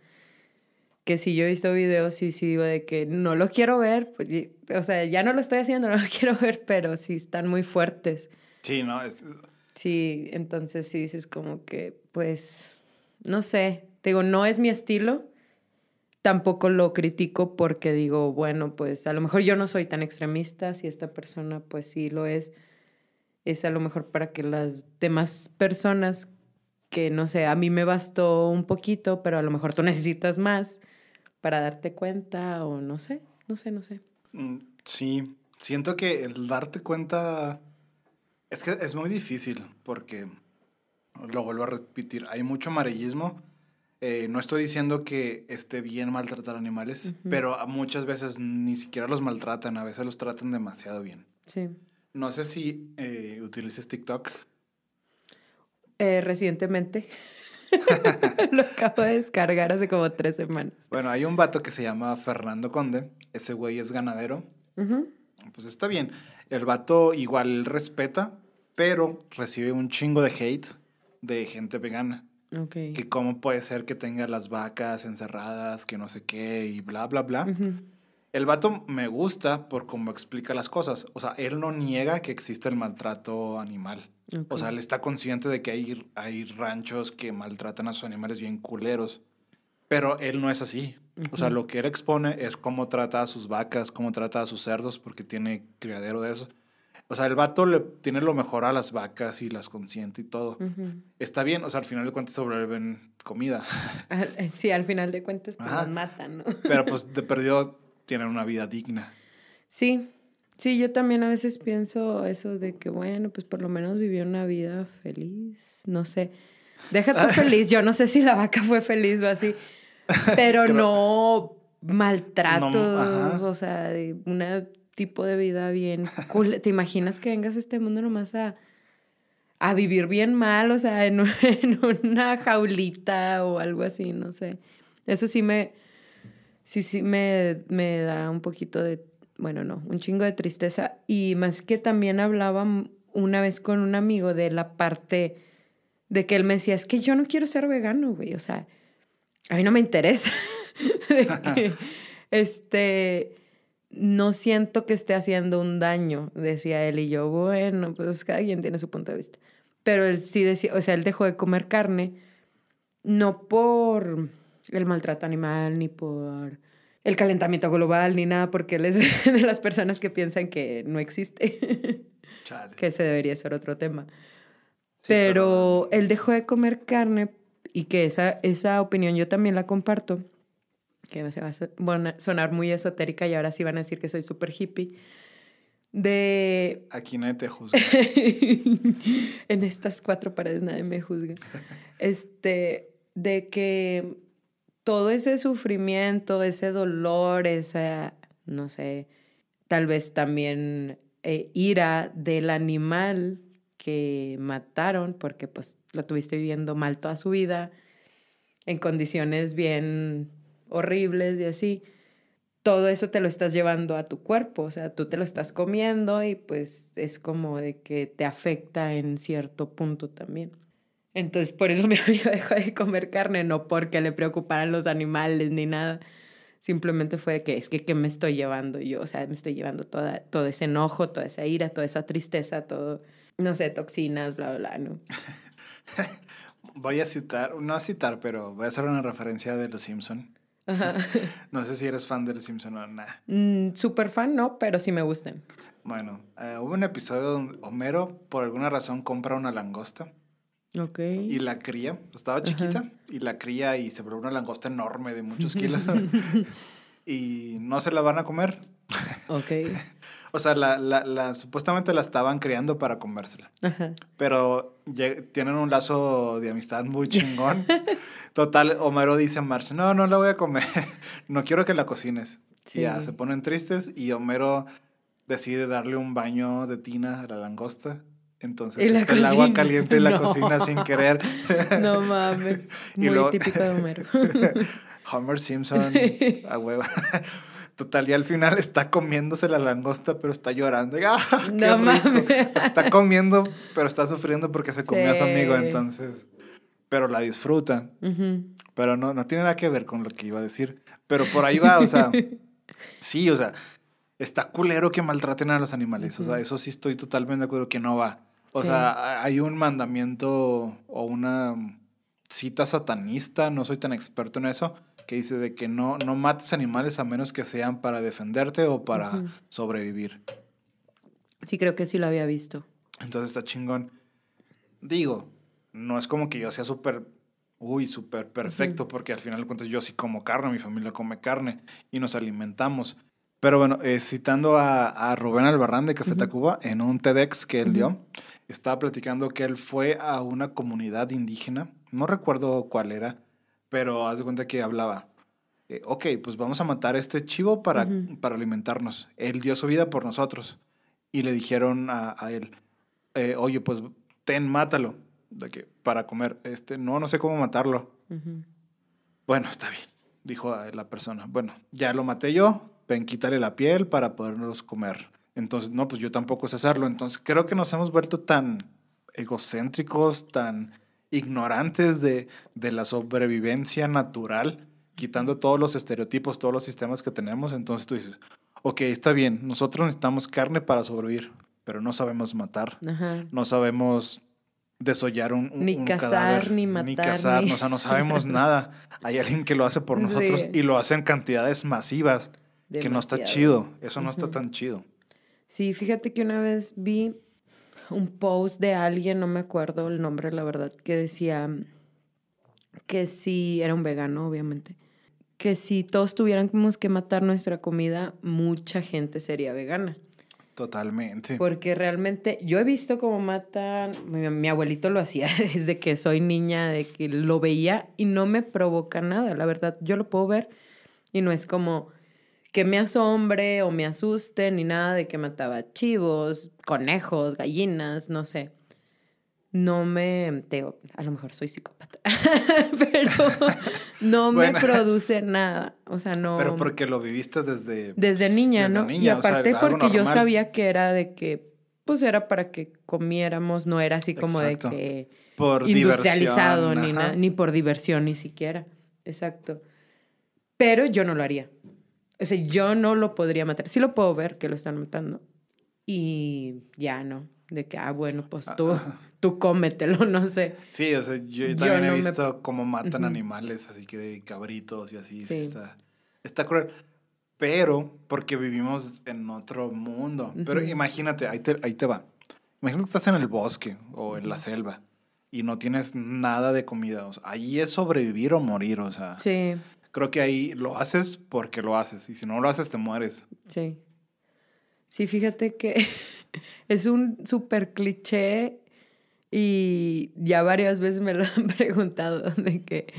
Que si yo he visto videos y sí digo de que no lo quiero ver, pues, y- o sea, ya no lo estoy haciendo, no lo quiero ver, pero sí están muy fuertes. Sí, no, es- Sí, entonces sí dices como que, pues, no sé, te digo, no es mi estilo, tampoco lo critico porque digo, bueno, pues a lo mejor yo no soy tan extremista, si esta persona pues sí lo es, es a lo mejor para que las demás personas que, no sé, a mí me bastó un poquito, pero a lo mejor tú necesitas más para darte cuenta o no sé, no sé, no sé. Mm, Sí, siento que el darte cuenta es que es muy difícil porque, lo vuelvo a repetir, hay mucho amarillismo. Eh, no estoy diciendo que esté bien maltratar animales, Ujú. pero muchas veces ni siquiera los maltratan, a veces los tratan demasiado bien. Sí. No sé si eh, utilices TikTok. Eh, recientemente lo acabo de descargar hace como tres semanas. Bueno, hay un vato que se llama Fernando Conde, ese güey es ganadero, pues está bien. El vato igual respeta, pero recibe un chingo de hate de gente vegana. Que cómo puede ser que tenga las vacas encerradas, que no sé qué, y bla, bla, bla. El vato me gusta por cómo explica las cosas. O sea, él no niega que existe el maltrato animal. O sea, él está consciente de que hay, hay ranchos que maltratan a sus animales bien culeros. Pero él no es así. O sea, lo que él expone es cómo trata a sus vacas, cómo trata a sus cerdos, porque tiene criadero de eso. O sea, el vato le tiene lo mejor a las vacas y las consiente y todo. Está bien, o sea, al final de cuentas sobreviven comida. Eh, sí, al final de cuentas, pues Ajá. los matan, ¿no? Pero pues de perdido tienen una vida digna. Sí, sí, yo también a veces pienso eso de que, bueno, pues por lo menos vivió una vida feliz, no sé. Deja tú feliz, yo no sé si la vaca fue feliz o así, pero no maltratos, o sea, de un tipo de vida bien cool. ¿Te imaginas que vengas a este mundo nomás a, a vivir bien mal, o sea, en una jaulita o algo así, no sé? Eso sí me, sí, sí me, me da un poquito de, bueno, no, un chingo de tristeza. Y más que también hablaba una vez con un amigo de la parte de que él me decía, es que yo no quiero ser vegano, güey, o sea, a mí no me interesa. De que, este, no siento que esté haciendo un daño, decía él. Y yo, bueno, pues cada quien tiene su punto de vista. Pero él sí decía, o sea, él dejó de comer carne, no por el maltrato animal, ni por el calentamiento global, ni nada, porque él es de las personas que piensan que no existe, Chale. que ese debería ser otro tema. Sí, pero él dejó de comer carne y que esa, esa opinión yo también la comparto, que se va a sonar muy esotérica y ahora sí van a decir que soy súper hippie, de Aquí nadie te juzga. en estas cuatro paredes nadie me juzga. Este, de que todo ese sufrimiento, ese dolor, esa, no sé, tal vez también eh, ira del animal que mataron, porque pues lo tuviste viviendo mal toda su vida, en condiciones bien horribles y así todo eso te lo estás llevando a tu cuerpo, o sea, tú te lo estás comiendo y pues es como de que te afecta en cierto punto también. Entonces, por eso mi amigo dejó de comer carne, no porque le preocuparan los animales ni nada. Simplemente fue de que es que ¿qué me estoy llevando yo? O sea, me estoy llevando toda, todo ese enojo, toda esa ira, toda esa tristeza, todo, no sé, toxinas, bla, bla, bla, ¿no? Voy a citar, no a citar, pero voy a hacer una referencia de Los Simpson. Ajá. No sé si eres fan de Los Simpson o nada. Mm, Súper fan, no, pero sí me gustan. Bueno, eh, hubo un episodio donde Homero, por alguna razón, compra una langosta Ok. y la cría. Estaba chiquita y la cría y se vuelve una langosta enorme de muchos kilos. y no se la van a comer. Ok. O sea, la, la, la- supuestamente la estaban criando para comérsela. Ajá. Pero lle- tienen un lazo de amistad muy chingón. Total, Homero dice a Marge, no, no la voy a comer. no quiero que la cocines. Sí. Y ya, se ponen tristes y Homero decide darle un baño de tina a la langosta. Entonces el agua caliente en la No. cocina sin querer. No mames. Y Muy luego- típico de Homero. Homer Simpson, a huevo. Total, y al final está comiéndose la langosta, pero está llorando. ¡Ah, No mames. Está comiendo, pero está sufriendo porque se comió a su amigo, entonces. Pero la disfruta. Pero no, no tiene nada que ver con lo que iba a decir. Pero por ahí va, o sea. sí, o sea, está culero que maltraten a los animales. O sea, eso sí estoy totalmente de acuerdo que no va. O Sí. sea, hay un mandamiento o una cita satanista, no soy tan experto en eso, que dice de que no, no mates animales a menos que sean para defenderte o para sobrevivir. Sí, creo que sí lo había visto. Entonces está chingón. Digo, no es como que yo sea súper, uy, súper perfecto, porque al final de cuentas yo sí como carne, mi familia come carne y nos alimentamos. Pero bueno, eh, citando a, a Rubén Albarrán de Café. Tacuba, en un TEDx que él Ujú. dio, estaba platicando que él fue a una comunidad indígena, no recuerdo cuál era, pero haz de cuenta que hablaba. eh, ok, pues vamos a matar a este chivo para, para alimentarnos. Él dio su vida por nosotros. Y le dijeron a, a él, eh, oye, pues ten, mátalo de que, para comer. Este, no, no sé cómo matarlo. Bueno, está bien, dijo la persona. Bueno, ya lo maté yo, ven, quítale la piel para podernos comer. Entonces, no, pues yo tampoco sé hacerlo. Entonces, creo que nos hemos vuelto tan egocéntricos, tan ignorantes de, de la sobrevivencia natural, quitando todos los estereotipos, todos los sistemas que tenemos. Entonces tú dices, ok, está bien, nosotros necesitamos carne para sobrevivir, pero no sabemos matar Ajá. no sabemos desollar un, un- Ni un cazar, cadáver, ni ni matar, cazar, ni- o sea, no sabemos nada. Hay alguien que lo hace por nosotros Sí. y lo hace en cantidades masivas, que no está chido, eso no está tan chido. Sí, fíjate que una vez vi un post de alguien, no me acuerdo el nombre, la verdad, que decía que si era un vegano, obviamente, que si todos tuviéramos que matar nuestra comida, mucha gente sería vegana. Totalmente. Porque realmente yo he visto cómo matan, mi, mi abuelito lo hacía desde que soy niña, de que lo veía y no me provoca nada, la verdad, yo lo puedo ver y no es como que me asombre o me asuste ni nada de que mataba chivos, conejos, gallinas, no sé. No me, te digo, a lo mejor soy psicópata, pero no me Bueno. produce nada, o sea, no. Pero porque lo viviste desde... Desde niña, desde ¿no? y niña, aparte porque yo sabía que era de que, pues era para que comiéramos, no era así como Exacto. de que Por industrializado diversión, ni nada, ni por diversión ni siquiera. Exacto. Pero yo no lo haría. O sea, yo no lo podría matar. Sí lo puedo ver que lo están matando. Y ya no. De que, ah, bueno, pues tú, tú cómetelo, no sé. Sí, o sea, yo, Yo también no he me- visto cómo matan Ujú. animales, así que cabritos y así. sí está, está cruel. Pero, porque vivimos en otro mundo. Pero Ujú. imagínate, ahí te, ahí te va. Imagínate que estás en el bosque o en la selva y no tienes nada de comida. O sea, ahí es sobrevivir o morir, o sea. Sí, Creo que ahí lo haces porque lo haces. Y si no lo haces, te mueres. sí. Sí, fíjate que es un súper cliché y ya varias veces me lo han preguntado de que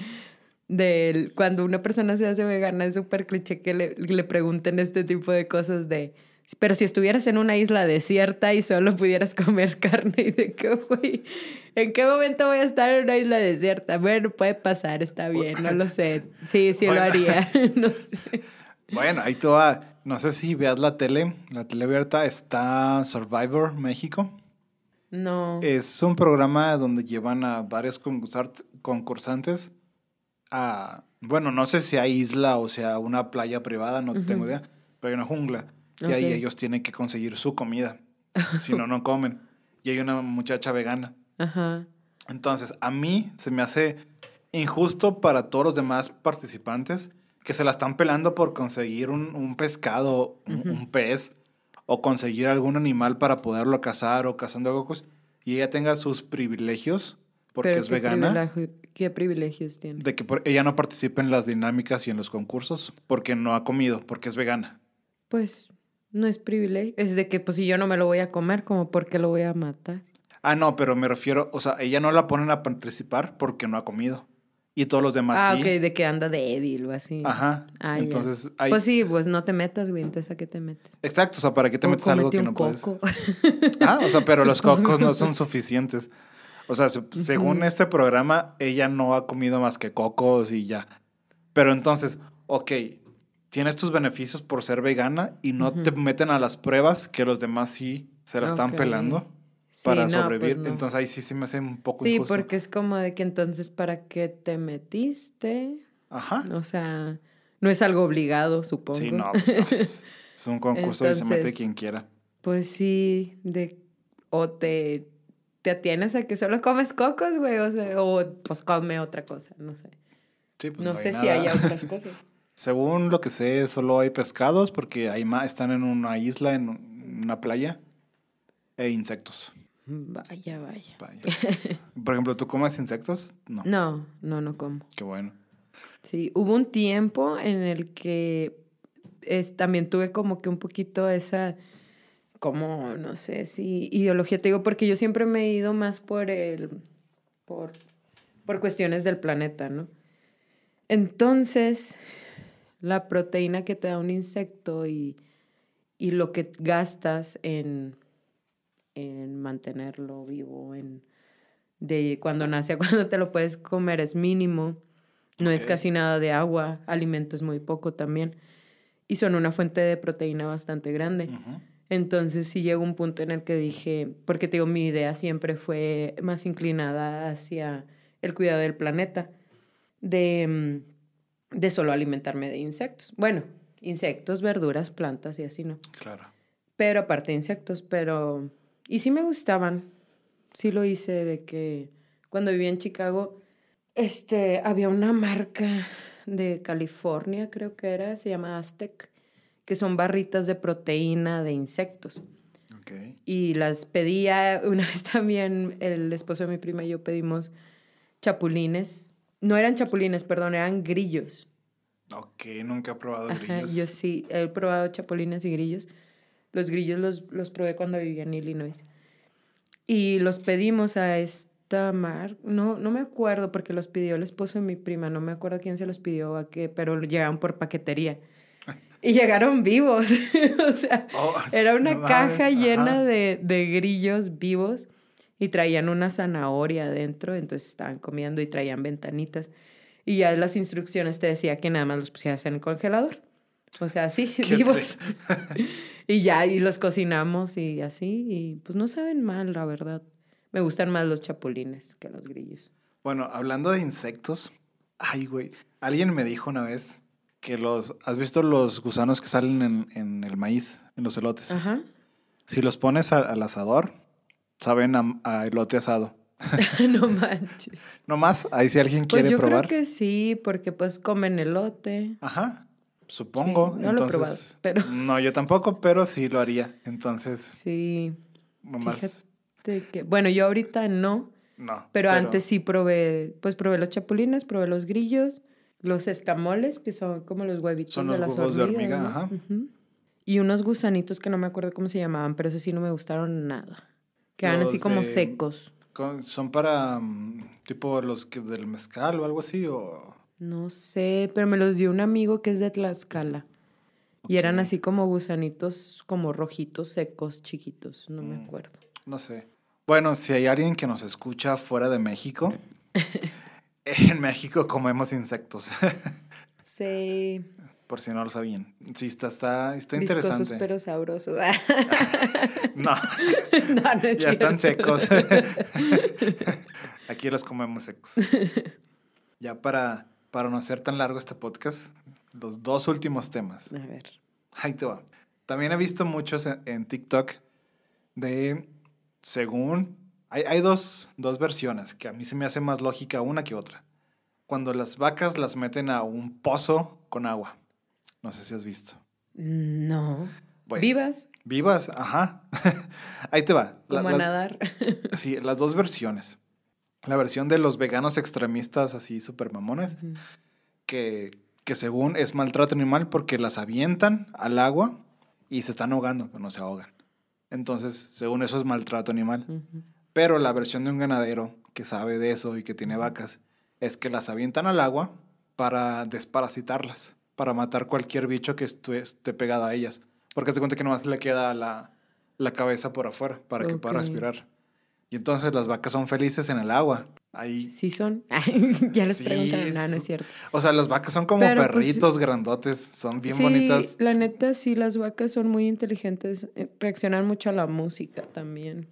del, cuando una persona se hace vegana es súper cliché que le, le pregunten este tipo de cosas de pero si estuvieras en una isla desierta y solo pudieras comer carne y de qué güey, ¿en qué momento voy a estar en una isla desierta? Bueno, puede pasar, está bien, no lo sé. Sí, sí lo Bueno. haría. no sé. Bueno, ahí te va. No sé si veas la tele. La tele abierta está Survivor México. No. Es un programa donde llevan a varios concursantes a, bueno, no sé si hay isla o sea una playa privada, no tengo idea, pero hay una jungla. Y ahí ellos tienen que conseguir su comida. si no, no comen. Y hay una muchacha vegana. Ajá. Entonces, a mí se me hace injusto para todos los demás participantes que se la están pelando por conseguir un, un pescado, un, pez, o conseguir algún animal para poderlo cazar o cazando cocos, y ella tenga sus privilegios porque Pero es ¿qué vegana, privilegio- ¿Qué privilegios tiene? de que ella no participe en las dinámicas y en los concursos porque no ha comido, porque es vegana. Pues no es privilegio. Es de que, pues si yo no me lo voy a comer, como por qué lo voy a matar. Ah, no, pero me refiero, o sea, ella no la ponen a participar porque no ha comido. Y todos los demás ah, sí. ok, de que anda débil o así. Ajá. Ah. Entonces, hay... Pues sí, pues no te metas, güey. Entonces, ¿a qué te metes? Exacto, o sea, ¿para qué te O metes algo que no puedes? coco. Ah, o sea, pero los cocos no son suficientes. O sea, se- según este programa, ella no ha comido más que cocos y ya. Pero entonces, ok, tienes tus beneficios por ser vegana y no te meten a las pruebas que los demás sí se la están pelando Sí, para no, pues sobrevivir. no. Entonces ahí sí se me hace un poco Sí, injusto. porque es como de que entonces, ¿para qué te metiste? Ajá. O sea, no es algo obligado, supongo. Sí, no. pues, es un concurso y se mete quien quiera. Pues sí, de o te, te atienes a que solo comes cocos, güey, o sea, o pues come otra cosa, no sé. Sí, pues no hay sé si hay otras cosas. Según lo que sé, solo hay pescados porque hay están en una isla, en un- una playa, e insectos. Vaya, vaya. Vaya. Por ejemplo, ¿tú comes insectos? No. No, no, no como. Qué bueno. Sí, hubo un tiempo en el que es, también tuve como que un poquito esa, como, no sé si ideología, te digo, porque yo siempre me he ido más por el, por, por cuestiones del planeta, ¿no? Entonces, la proteína que te da un insecto y, y lo que gastas en, en mantenerlo vivo, en, de cuando nace a cuando te lo puedes comer es mínimo. No es casi nada de agua, alimento es muy poco también. Y son una fuente de proteína bastante grande. Entonces sí llegó un punto en el que dije, porque te digo, mi idea siempre fue más inclinada hacia el cuidado del planeta, de, mm, de solo alimentarme de insectos. Bueno, insectos, verduras, plantas y así, ¿no? Claro. Pero aparte de insectos, pero... Y sí me gustaban. Sí lo hice de que cuando vivía en Chicago, este, había una marca de California, creo que era, se llama Aztec, que son barritas de proteína de insectos. Ok. Y las pedía, una vez también el esposo de mi prima y yo pedimos chapulines. No eran chapulines, perdón, eran grillos. Ok, nunca he probado Ajá, grillos. yo sí, he probado chapulines y grillos. Los grillos los, los probé cuando vivía en Illinois. Y los pedimos a esta mar... No, no me acuerdo porque los pidió el esposo de mi prima. No me acuerdo quién se los pidió a qué, pero llegaron por paquetería. Y llegaron vivos. o sea, Oh, era una no caja llena ajá. de, de grillos vivos y traían una zanahoria adentro, entonces estaban comiendo y traían ventanitas. Y ya las instrucciones te decía que nada más los pusieras en el congelador. O sea, así, vivos. y ya, y los cocinamos y así, y pues no saben mal, la verdad. Me gustan más los chapulines que los grillos. Bueno, hablando de insectos, ay, güey, alguien me dijo una vez que los... ¿Has visto los gusanos que salen en, en el maíz, en los elotes? Ajá. Si los pones a- al asador, saben a, a elote asado. no manches. No más, ahí si alguien Pues quiere yo probar. creo que sí, porque pues comen elote. Ajá, supongo. Sí, no lo he Entonces, probado, pero- No, yo tampoco, pero sí lo haría. Entonces, Sí. nomás... Fíjate que, bueno, yo ahorita no, No. pero, antes sí probé, pues probé los chapulines, probé los grillos, los escamoles, que son como los huevitos Son de las huevos de hormigas, hormiga, ¿no? ajá. Y unos gusanitos que no me acuerdo cómo se llamaban, pero esos sí no me gustaron nada. Que eran así como de- secos. Con- ¿Son para mm, tipo los que del mezcal o algo así? O... No sé, pero me los dio un amigo que es de Tlaxcala. Y eran así como gusanitos, como rojitos, secos, chiquitos, no me Mm. acuerdo. No sé. Bueno, si hay alguien que nos escucha fuera de México, en México comemos insectos, Sí, por si no lo sabían. Sí, está, está, está viscosos interesante. pero sabrosos. No, no, no es ya están secos. Aquí los comemos secos. Ya para, para no hacer tan largo este podcast, los dos últimos temas. A ver. Ahí te va. También he visto muchos en, en TikTok de, según, hay, hay dos, dos versiones que a mí se me hace más lógica una que otra. Cuando las vacas las meten a un pozo con agua. No sé si has visto. No. Bueno, ¿Vivas? Vivas, ajá. Ahí te va. La- Como a la- nadar. sí, las dos versiones. La versión de los veganos extremistas así súper mamones, que, que según es maltrato animal porque las avientan al agua y se están ahogando, pero no se ahogan. Entonces, según eso es maltrato animal. Pero la versión de un ganadero que sabe de eso y que tiene vacas es que las avientan al agua para desparasitarlas, para matar cualquier bicho que esté pegado a ellas. Porque se cuenta que nomás le queda la, la cabeza por afuera para que pueda respirar. Y entonces las vacas son felices en el agua. Ahí. Sí son. ya les Sí, preguntaron. No, no es cierto. O sea, las vacas son como Pero, pues, perritos grandotes, son bien sí, bonitas. la neta, sí, las vacas son muy inteligentes. eh, Reaccionan mucho a la música también.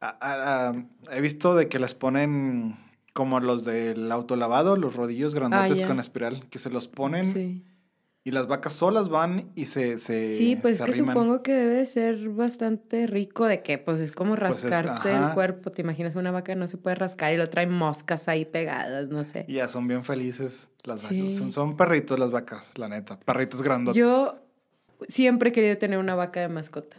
Ah, ah, ah, he visto de que les ponen como los del autolavado, los rodillos grandotes Ah, ya. con espiral, que se los ponen Sí. y las vacas solas van y se, se Sí, pues se que arriman. supongo que debe de ser bastante rico de que pues es como Pues es- rascarte el cuerpo. Te imaginas una vaca no se puede rascar y lo trae moscas ahí pegadas, no sé. Y ya son bien felices las vacas. Son, son perritos las vacas, la neta. Perritos grandotes. Yo siempre he querido tener una vaca de mascota.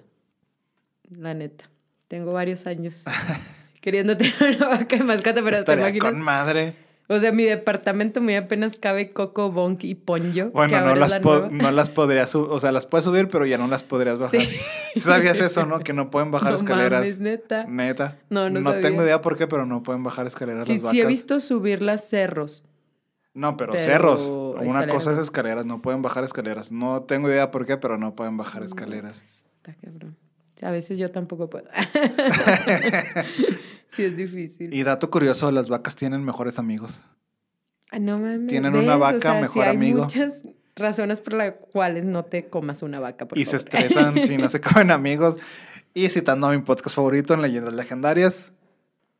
La neta. Tengo varios años queriendo tener una vaca de mascota, pero te Estaría imaginas. con madre. O sea, mi departamento muy apenas cabe Coco, Bonk y Ponyo. Bueno, no las, la po- no las podrías subir, o sea, las puedes subir, pero ya no las podrías bajar. Sí. ¿Sí ¿Sabías eso, no? Que no pueden bajar No escaleras. mames, neta. Neta. No, no sabía. tengo idea por qué, pero no pueden bajar escaleras Sí, las vacas. sí he visto subirlas cerros. No, pero, Pero cerros. Una escaleras cosa es no. escaleras, no pueden bajar escaleras. No tengo idea por qué, pero no pueden bajar escaleras. Está cabrón. A veces yo tampoco puedo. Sí, es difícil. Y dato curioso, las vacas tienen mejores amigos. Ah, no mames. tienen una vaca O sea, sí mejor hay amigo. muchas razones por las cuales no te comas una vaca, por y se estresan si no se comen amigos. Y citando a mi podcast favorito en Leyendas Legendarias,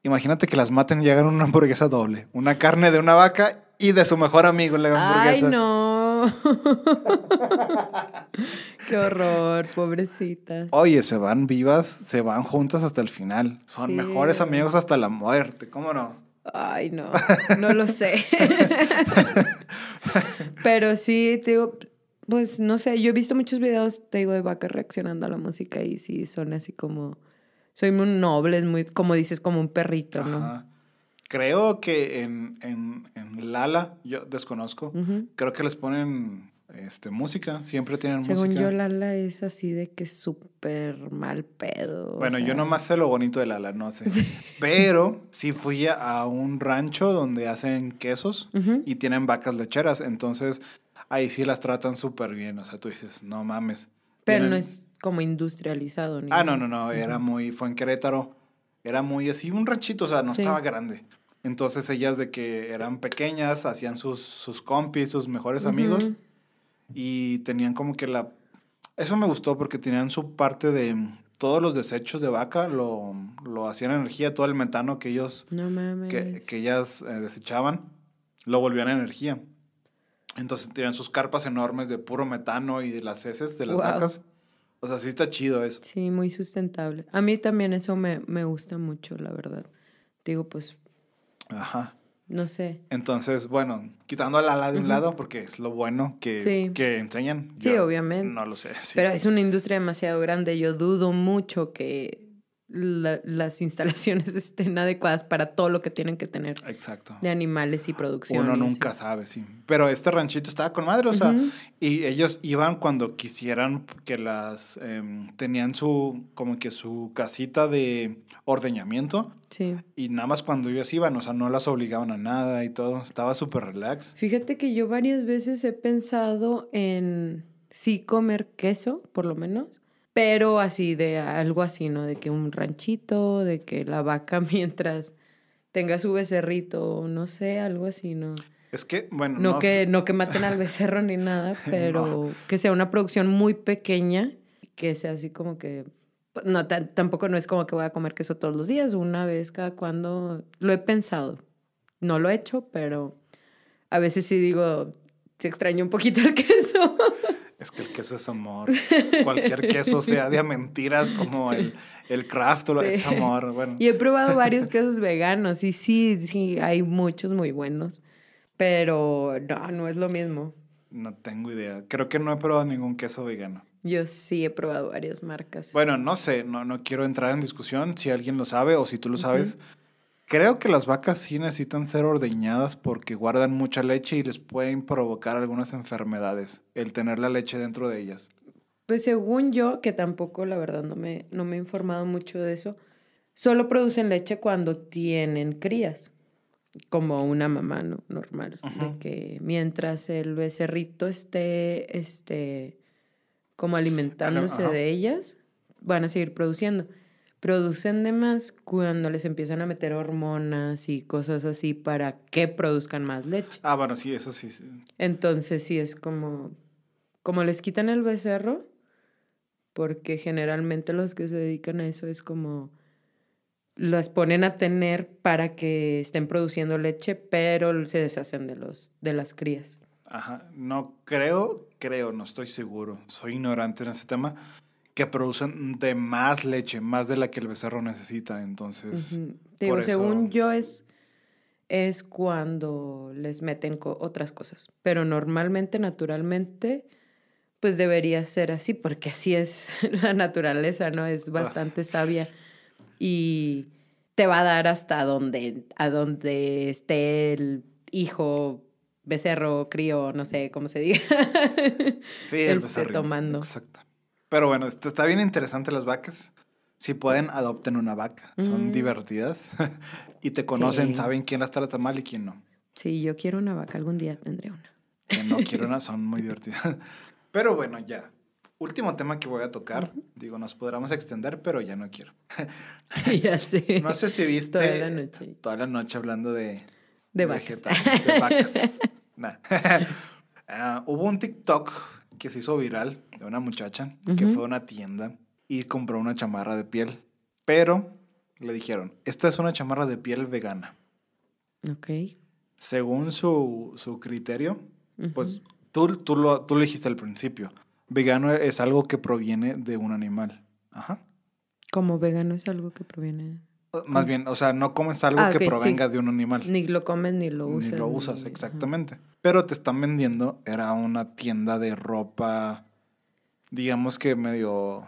imagínate que las maten y hagan una hamburguesa doble. Una carne de una vaca y de su mejor amigo la Ay, hamburguesa. no. Qué horror, pobrecita. Oye, se van vivas, se van juntas hasta el final. Son Sí. mejores amigos hasta la muerte, ¿cómo no? Ay, no, no lo sé. Pero sí, te digo, pues no sé, yo he visto muchos videos, te digo, de vacas reaccionando a la música y sí, son así como, soy muy nobles, muy, como dices, como un perrito, ¿no? Ajá. Creo que en, en, en Lala, yo desconozco, creo que les ponen este, música, siempre tienen Según música. yo, Lala es así de que súper mal pedo. o Bueno, yo nomás sé lo bonito de Lala, no sé. Pero sí fui a- un rancho donde hacen quesos y tienen vacas lecheras, entonces ahí sí las tratan súper bien, o sea, tú dices, no mames. Pero no es como industrializado. Ni Ah, no, no, no, era muy, fue en Querétaro, era muy así, un ranchito, o sea, no Sí. estaba grande. Entonces ellas de que eran pequeñas, hacían sus, sus compis, sus mejores amigos y tenían como que la... Eso me gustó porque tenían su parte de todos los desechos de vaca, lo, lo hacían energía, todo el metano que ellos, No mames. que, que ellas eh, desechaban, lo volvían energía. Entonces tenían sus carpas enormes de puro metano y de las heces de las vacas. O sea, sí está chido eso. Sí, muy sustentable. A mí también eso me, me gusta mucho, la verdad. Digo, pues, Ajá. no sé. Entonces, bueno, quitando la ala de un lado, porque es lo bueno que, Sí. que enseñan. Sí, obviamente. No lo sé. sí. Pero es una industria demasiado grande. Yo dudo mucho que la- las instalaciones estén adecuadas para todo lo que tienen que tener Exacto. de animales y producción. Uno nunca así. sabe, sí. Pero este ranchito estaba con madre, o sea, y ellos iban cuando quisieran que las em, tenían su como que su casita de ordeñamiento Sí. y nada más cuando ellos iban, o sea, no las obligaban a nada y todo, estaba súper relax. Fíjate que yo varias veces he pensado en sí comer queso, por lo menos, pero así de algo así, ¿no? De que un ranchito, de que la vaca mientras tenga su becerrito, no sé, algo así, ¿no? Es que, bueno, No, no que, no que maten al becerro ni nada, pero que sea una producción muy pequeña, que sea así como que... No, tampoco no es como que voy a comer queso todos los días, una vez cada cuando... Lo he pensado. No lo he hecho, pero a veces sí digo, se extraña un poquito el queso. Es que el queso es amor. Cualquier queso sea de mentiras como el, el craft o lo- es Sí. amor. Bueno, Y he probado varios quesos veganos y sí, sí, hay muchos muy buenos, pero no, no es lo mismo. no tengo idea. Creo que no he probado ningún queso vegano. Yo sí he probado varias marcas. Bueno, no sé, no, no quiero entrar en discusión si alguien lo sabe o si tú lo sabes. Creo que las vacas sí necesitan ser ordeñadas porque guardan mucha leche y les pueden provocar algunas enfermedades el tener la leche dentro de ellas. Pues según yo, que tampoco la verdad no me, no me he informado mucho de eso, solo producen leche cuando tienen crías, como una mamá no- normal. De que mientras el becerrito esté, este, como alimentándose ajá. de ellas, van a seguir produciendo. Producen de más cuando les empiezan a meter hormonas y cosas así para que produzcan más leche. Ah, bueno, sí, eso sí. sí. Entonces sí es como, como les quitan el becerro, porque generalmente los que se dedican a eso es como las ponen a tener para que estén produciendo leche, pero se deshacen de los de las crías. Ajá. No creo, creo, no estoy seguro. Soy ignorante en ese tema. Que producen de más leche, más de la que el becerro necesita. Entonces, digo, según yo es es cuando les meten co- otras cosas, pero normalmente, naturalmente, pues debería ser así, porque así es la naturaleza, ¿no? Es bastante sabia y te va a dar hasta donde, a donde esté el hijo, becerro, crío, no sé cómo se diga. Sí, el esté becerrín, tomando. Exacto. Pero bueno, está bien interesante las vacas. Si pueden, adopten una vaca. Son Mm. divertidas. y te conocen, Sí. saben quién las trata mal y quién no. Sí, yo quiero una vaca, algún día tendré una. Que no quiero una, son muy divertidas. Pero bueno, ya. Último tema que voy a tocar. Digo, nos podremos extender, pero ya no quiero. ya sé. No sé si viste. Toda la noche. Toda la noche hablando de. De vacas. vegetales, de vacas. Nah. Ah, hubo un TikTok que se hizo viral de una muchacha que fue a una tienda y compró una chamarra de piel. Pero le dijeron, esta es una chamarra de piel vegana. Ok. Según su, su criterio, pues tú, tú, lo, tú lo dijiste al principio. Vegano es algo que proviene de un animal. Ajá. Como vegano es algo que proviene. Más bien, o sea, no comes algo Ah, que sí. provenga de un animal. Ni lo comes ni lo Ni usas. lo usas, ni- ajá. Exactamente. Pero te están vendiendo, era una tienda de ropa, digamos que medio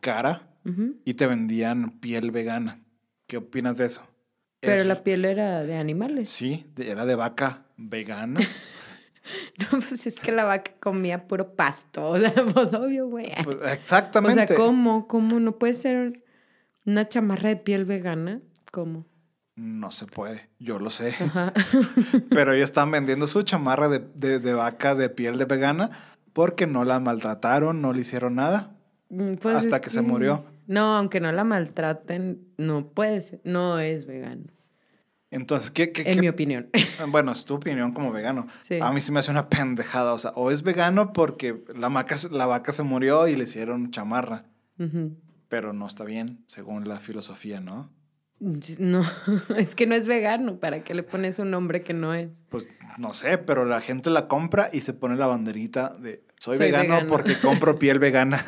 cara, y te vendían piel vegana. ¿Qué opinas de eso? Pero Es- la piel era de animales. Sí, era de vaca vegana. No, pues es que la vaca comía puro pasto. O sea, pues obvio, güey. Pues, O exactamente. sea, ¿cómo? ¿Cómo? ¿No puede ser una chamarra de piel vegana? ¿Cómo? No se puede, yo lo sé. Ajá. Pero ellos están vendiendo su chamarra de, de- de vaca de piel de vegana porque no la maltrataron, no le hicieron nada. Mm, pues Hasta que se murió. No, aunque no la maltraten, no puede ser. No es vegano. Entonces, ¿qué, qué, En qué- mi opinión. Bueno, es tu opinión como vegano. Sí. A mí sí me hace una pendejada. O sea, o es vegano porque la, maca- la vaca se murió y le hicieron chamarra. Pero no está bien, según la filosofía, ¿no? No, es que no es vegano. ¿Para qué le pones un nombre que no es? Pues no sé, pero la gente la compra y se pone la banderita de soy, Soy vegano, vegano. porque compro piel vegana.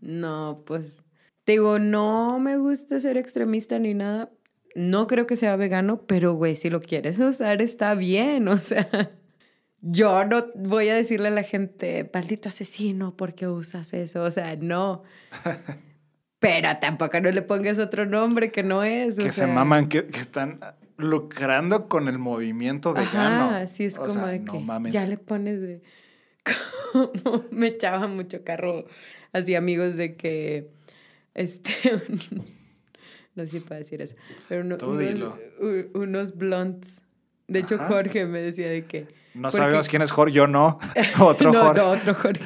No, pues. Te digo, no me gusta ser extremista ni nada. No creo que sea vegano, pero güey, si lo quieres usar, está bien. O sea, yo no voy a decirle a la gente, maldito asesino, ¿por qué usas eso? O sea, no. Pero tampoco no le pongas otro nombre que no es. o que se sea. maman, que, que están lucrando con el movimiento vegano. Ajá, sí, es O como sea, de no que mames. ya le pones de... Como me echaba mucho carro así amigos de que, este, no sé si puedo decir eso, pero uno- unos, unos blondes. De hecho, Ajá. Jorge me decía de que... No sabemos quién es Jorge, yo no. Otro no, Jorge. no, otro Jorge.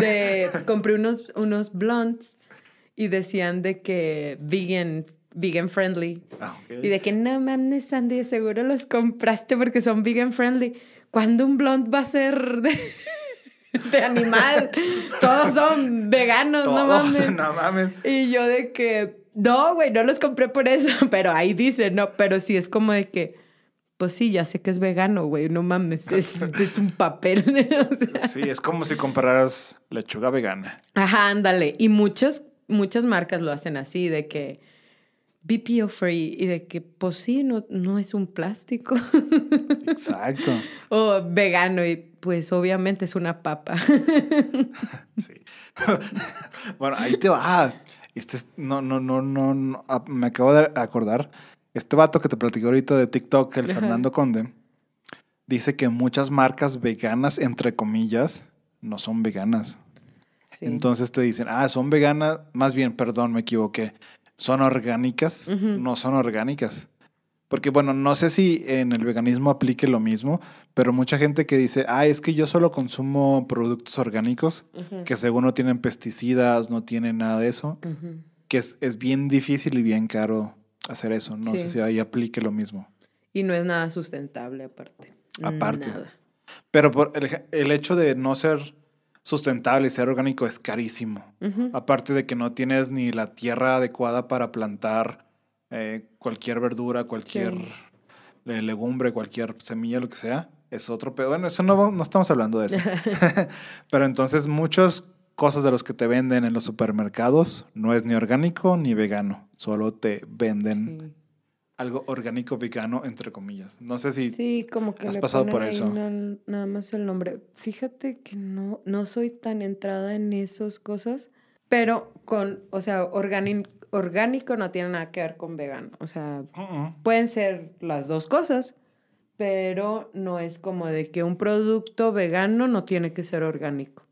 De- compré unos, unos blondes y decían de que vegan, vegan friendly. Ah. Y de que no mames, Sandy, seguro los compraste porque son vegan friendly. ¿Cuándo un blonde va a ser de, de animal? Todos son veganos, no mames. no mames. Y yo de que, no, güey, no los compré por eso. Pero ahí dice, no, pero sí es como de que, pues sí, ya sé que es vegano, güey, no mames, es, es un papel. o sea. Sí, es como si compraras lechuga vegana. Ajá, ándale. Y muchas, muchas marcas lo hacen así, de que BPO free y de que, pues sí, no, no es un plástico. Exacto. o vegano y pues obviamente es una papa. Sí. bueno, ahí te va. Este es- no, no, no, no, no, ah, Me acabo de acordar. Este vato que te platicé ahorita de TikTok, el Ajá. Fernando Conde, dice que muchas marcas veganas, entre comillas, no son veganas. Sí. Entonces te dicen, ah, son veganas, más bien, perdón, me equivoqué, son orgánicas, no son orgánicas. Porque bueno, no sé si en el veganismo aplique lo mismo, pero mucha gente que dice, ah, es que yo solo consumo productos orgánicos, que según no tienen pesticidas, no tienen nada de eso, que es, es bien difícil y bien caro hacer eso. No sé si ahí aplique lo mismo. Y no es nada sustentable aparte. Aparte. Nada. Pero por el, el hecho de no ser sustentable y ser orgánico es carísimo. Aparte de que no tienes ni la tierra adecuada para plantar eh, cualquier verdura, cualquier Sí. legumbre, cualquier semilla, lo que sea, es otro pedo. Bueno, eso no, no estamos hablando de eso. Pero entonces muchas cosas de los que te venden en los supermercados no es ni orgánico ni vegano. Solo te venden Sí. Algo orgánico vegano, entre comillas. No sé si... Sí, como que has le pasado por eso. na- nada más el nombre. Fíjate que no, no soy tan entrada en esas cosas, pero con, o sea, organi- orgánico no tiene nada que ver con vegano. O sea, pueden ser las dos cosas, pero no es como de que un producto vegano no tiene que ser orgánico.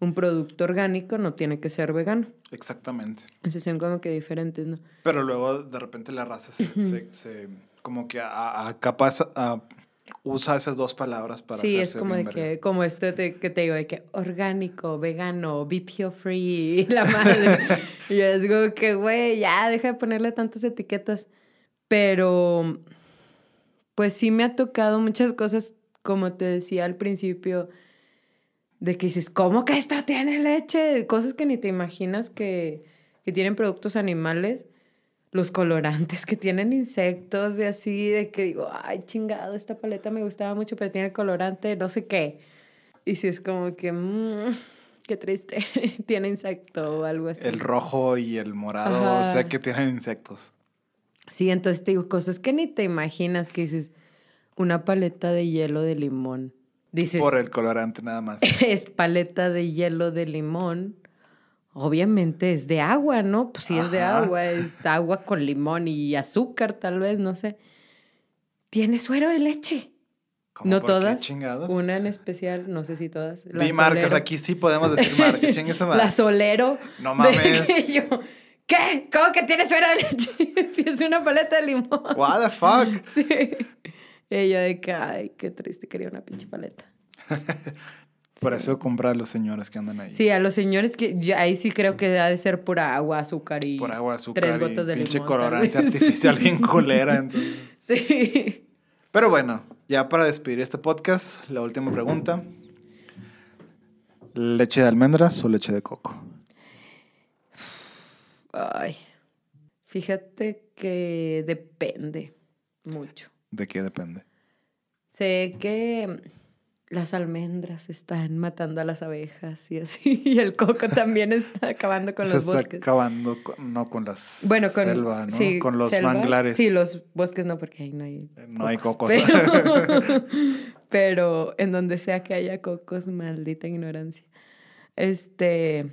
Un producto orgánico no tiene que ser vegano. Exactamente. Entonces son como que diferentes, ¿no? Pero luego de repente la raza se, se- se- como que a, a- capaz a- usa esas dos palabras para sí, es como de que, como esto que te digo, de que orgánico, vegano, BPO free, la madre. y es como que, güey, ya deja de ponerle tantas etiquetas. Pero, pues sí me ha tocado muchas cosas, como te decía al principio, de que dices, ¿cómo que esto tiene leche? Cosas que ni te imaginas que, que tienen productos animales. Los colorantes que tienen insectos y así, de que digo, ay, chingado, esta paleta me gustaba mucho, pero tiene colorante, no sé qué. Y si es como que, mm, qué triste, tiene insecto o algo así. El rojo y el morado, Ajá. sé que tienen insectos. Sí, entonces te digo, cosas que ni te imaginas que dices, una paleta de hielo de limón. Dices, Por el colorante nada más. es paleta de hielo de limón. Obviamente es de agua, ¿no? Pues si es de agua, es agua con limón y azúcar, tal vez, no sé. Tiene suero de leche. ¿Cómo No por qué todas. chingados? Una en especial, no sé si todas. Di marcas, aquí sí podemos decir marcas. Chingue su madre. La Solero. No mames. yo, ¿Qué? ¿Cómo que tiene suero de leche? si es una paleta de limón. What the fuck? Sí. Y yo de que, ay, qué triste, quería una pinche paleta. Por eso compra a los señores que andan ahí. Sí, a los señores que ya ahí sí creo que ha de ser pura agua, azúcar y Por agua, azúcar tres y gotas de pinche limón. colorante artificial bien culera. entonces. Sí. Pero bueno, ya para despedir este podcast, la última pregunta. ¿Leche de almendras o leche de coco? Ay. Fíjate que depende mucho. ¿De qué depende? Sé que las almendras están matando a las abejas y así, y el coco también está acabando con Se los está bosques. acabando, con- no con las Bueno, con, selva, ¿no? sí, con los selvas. manglares. Sí, los bosques no, porque ahí no hay No hay cocos. Pero, pero en donde sea que haya cocos, maldita ignorancia. Este,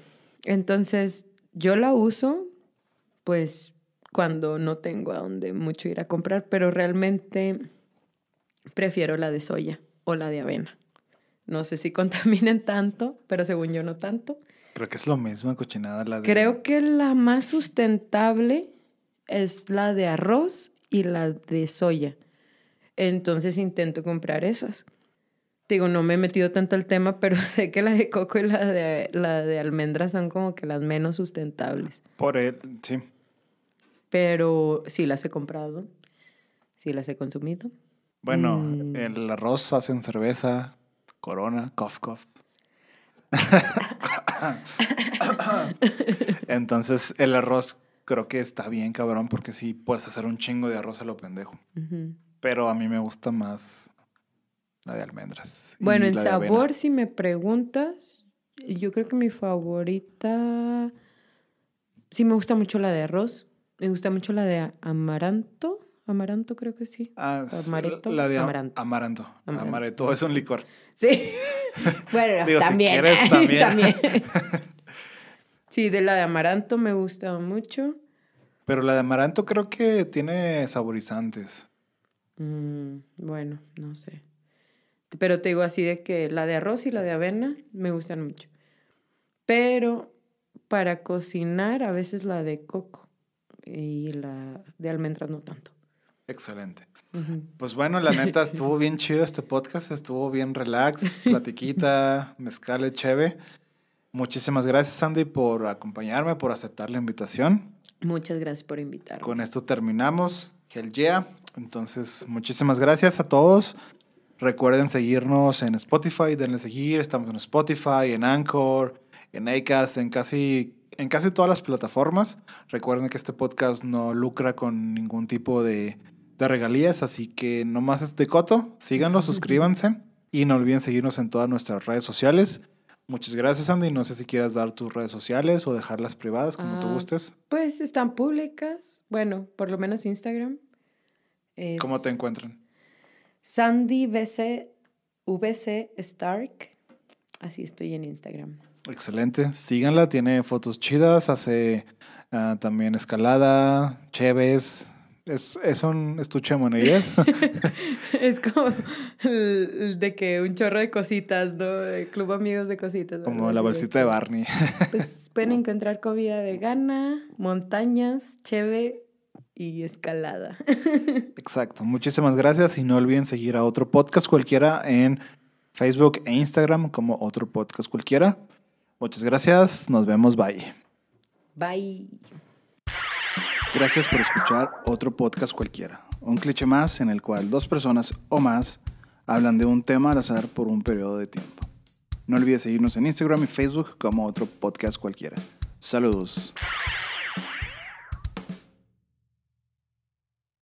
entonces, yo la uso, pues, cuando no tengo a dónde mucho ir a comprar, pero realmente prefiero la de soya o la de avena. No sé si contaminen tanto, pero según yo no tanto. Creo que es lo mismo cochinada la de... Creo que la más sustentable es la de arroz y la de soya. Entonces intento comprar esas. Digo, no me he metido tanto al tema, pero sé que la de coco y la de, la de almendras son como que las menos sustentables. Por el... Sí. Pero sí las he comprado, sí las he consumido. Bueno, Mm. el arroz hacen cerveza, corona, cough, cough. Entonces, el arroz creo que está bien, cabrón, porque sí puedes hacer un chingo de arroz a lo pendejo. Pero a mí me gusta más la de almendras. Bueno, en sabor, si me preguntas, yo creo que mi favorita, sí me gusta mucho la de arroz, me gusta mucho la de amaranto, amaranto creo que sí. Ah, amaretto, la de am- amaranto. amaranto. Amaranto. Es un licor. Sí. bueno, Digo, si también. quieres, también. también. sí, de la de amaranto me gusta mucho. Pero la de amaranto creo que tiene saborizantes. Mm, bueno, no sé. Pero te digo así de que la de arroz y la de avena me gustan mucho. Pero para cocinar a veces la de coco y la de almendras no tanto. Excelente. Pues bueno, la neta estuvo bien chido este podcast, estuvo bien relax, platiquita, mezcal cheve. Muchísimas gracias, Andy, por acompañarme, por aceptar la invitación. Muchas gracias por invitarme. Con esto terminamos. Hell yeah. Entonces, muchísimas gracias a todos. Recuerden seguirnos en Spotify, denle seguir. Estamos en Spotify, en Anchor, en Acast, en casi, en casi todas las plataformas. Recuerden que este podcast no lucra con ningún tipo de, de regalías, así que nomás es de coto. Síganlo, suscríbanse y no olviden seguirnos en todas nuestras redes sociales. Muchas gracias, Andy. No sé si quieras dar tus redes sociales o dejarlas privadas, como tú Ah, gustes. Pues están públicas. Bueno, por lo menos Instagram. Es ¿Cómo te encuentran? Sandy VC, VC Stark. Así estoy en Instagram. Excelente. Síganla, tiene fotos chidas, hace ah, también escalada, cheves. Es, es un estuche de monedillas. es como el- de que un chorro de cositas, ¿no? De Club Amigos de Cositas. como la bolsita de Barney. Pues pueden encontrar comida vegana, montañas, cheve y escalada. Exacto. Muchísimas gracias y no olviden seguir a otro podcast cualquiera en Facebook e Instagram como otro podcast cualquiera. Muchas gracias. Nos vemos. Bye. Bye. Gracias por escuchar otro podcast cualquiera. Un cliché más en el cual dos personas o más hablan de un tema al azar por un periodo de tiempo. No olvides seguirnos en Instagram y Facebook como otro podcast cualquiera. Saludos.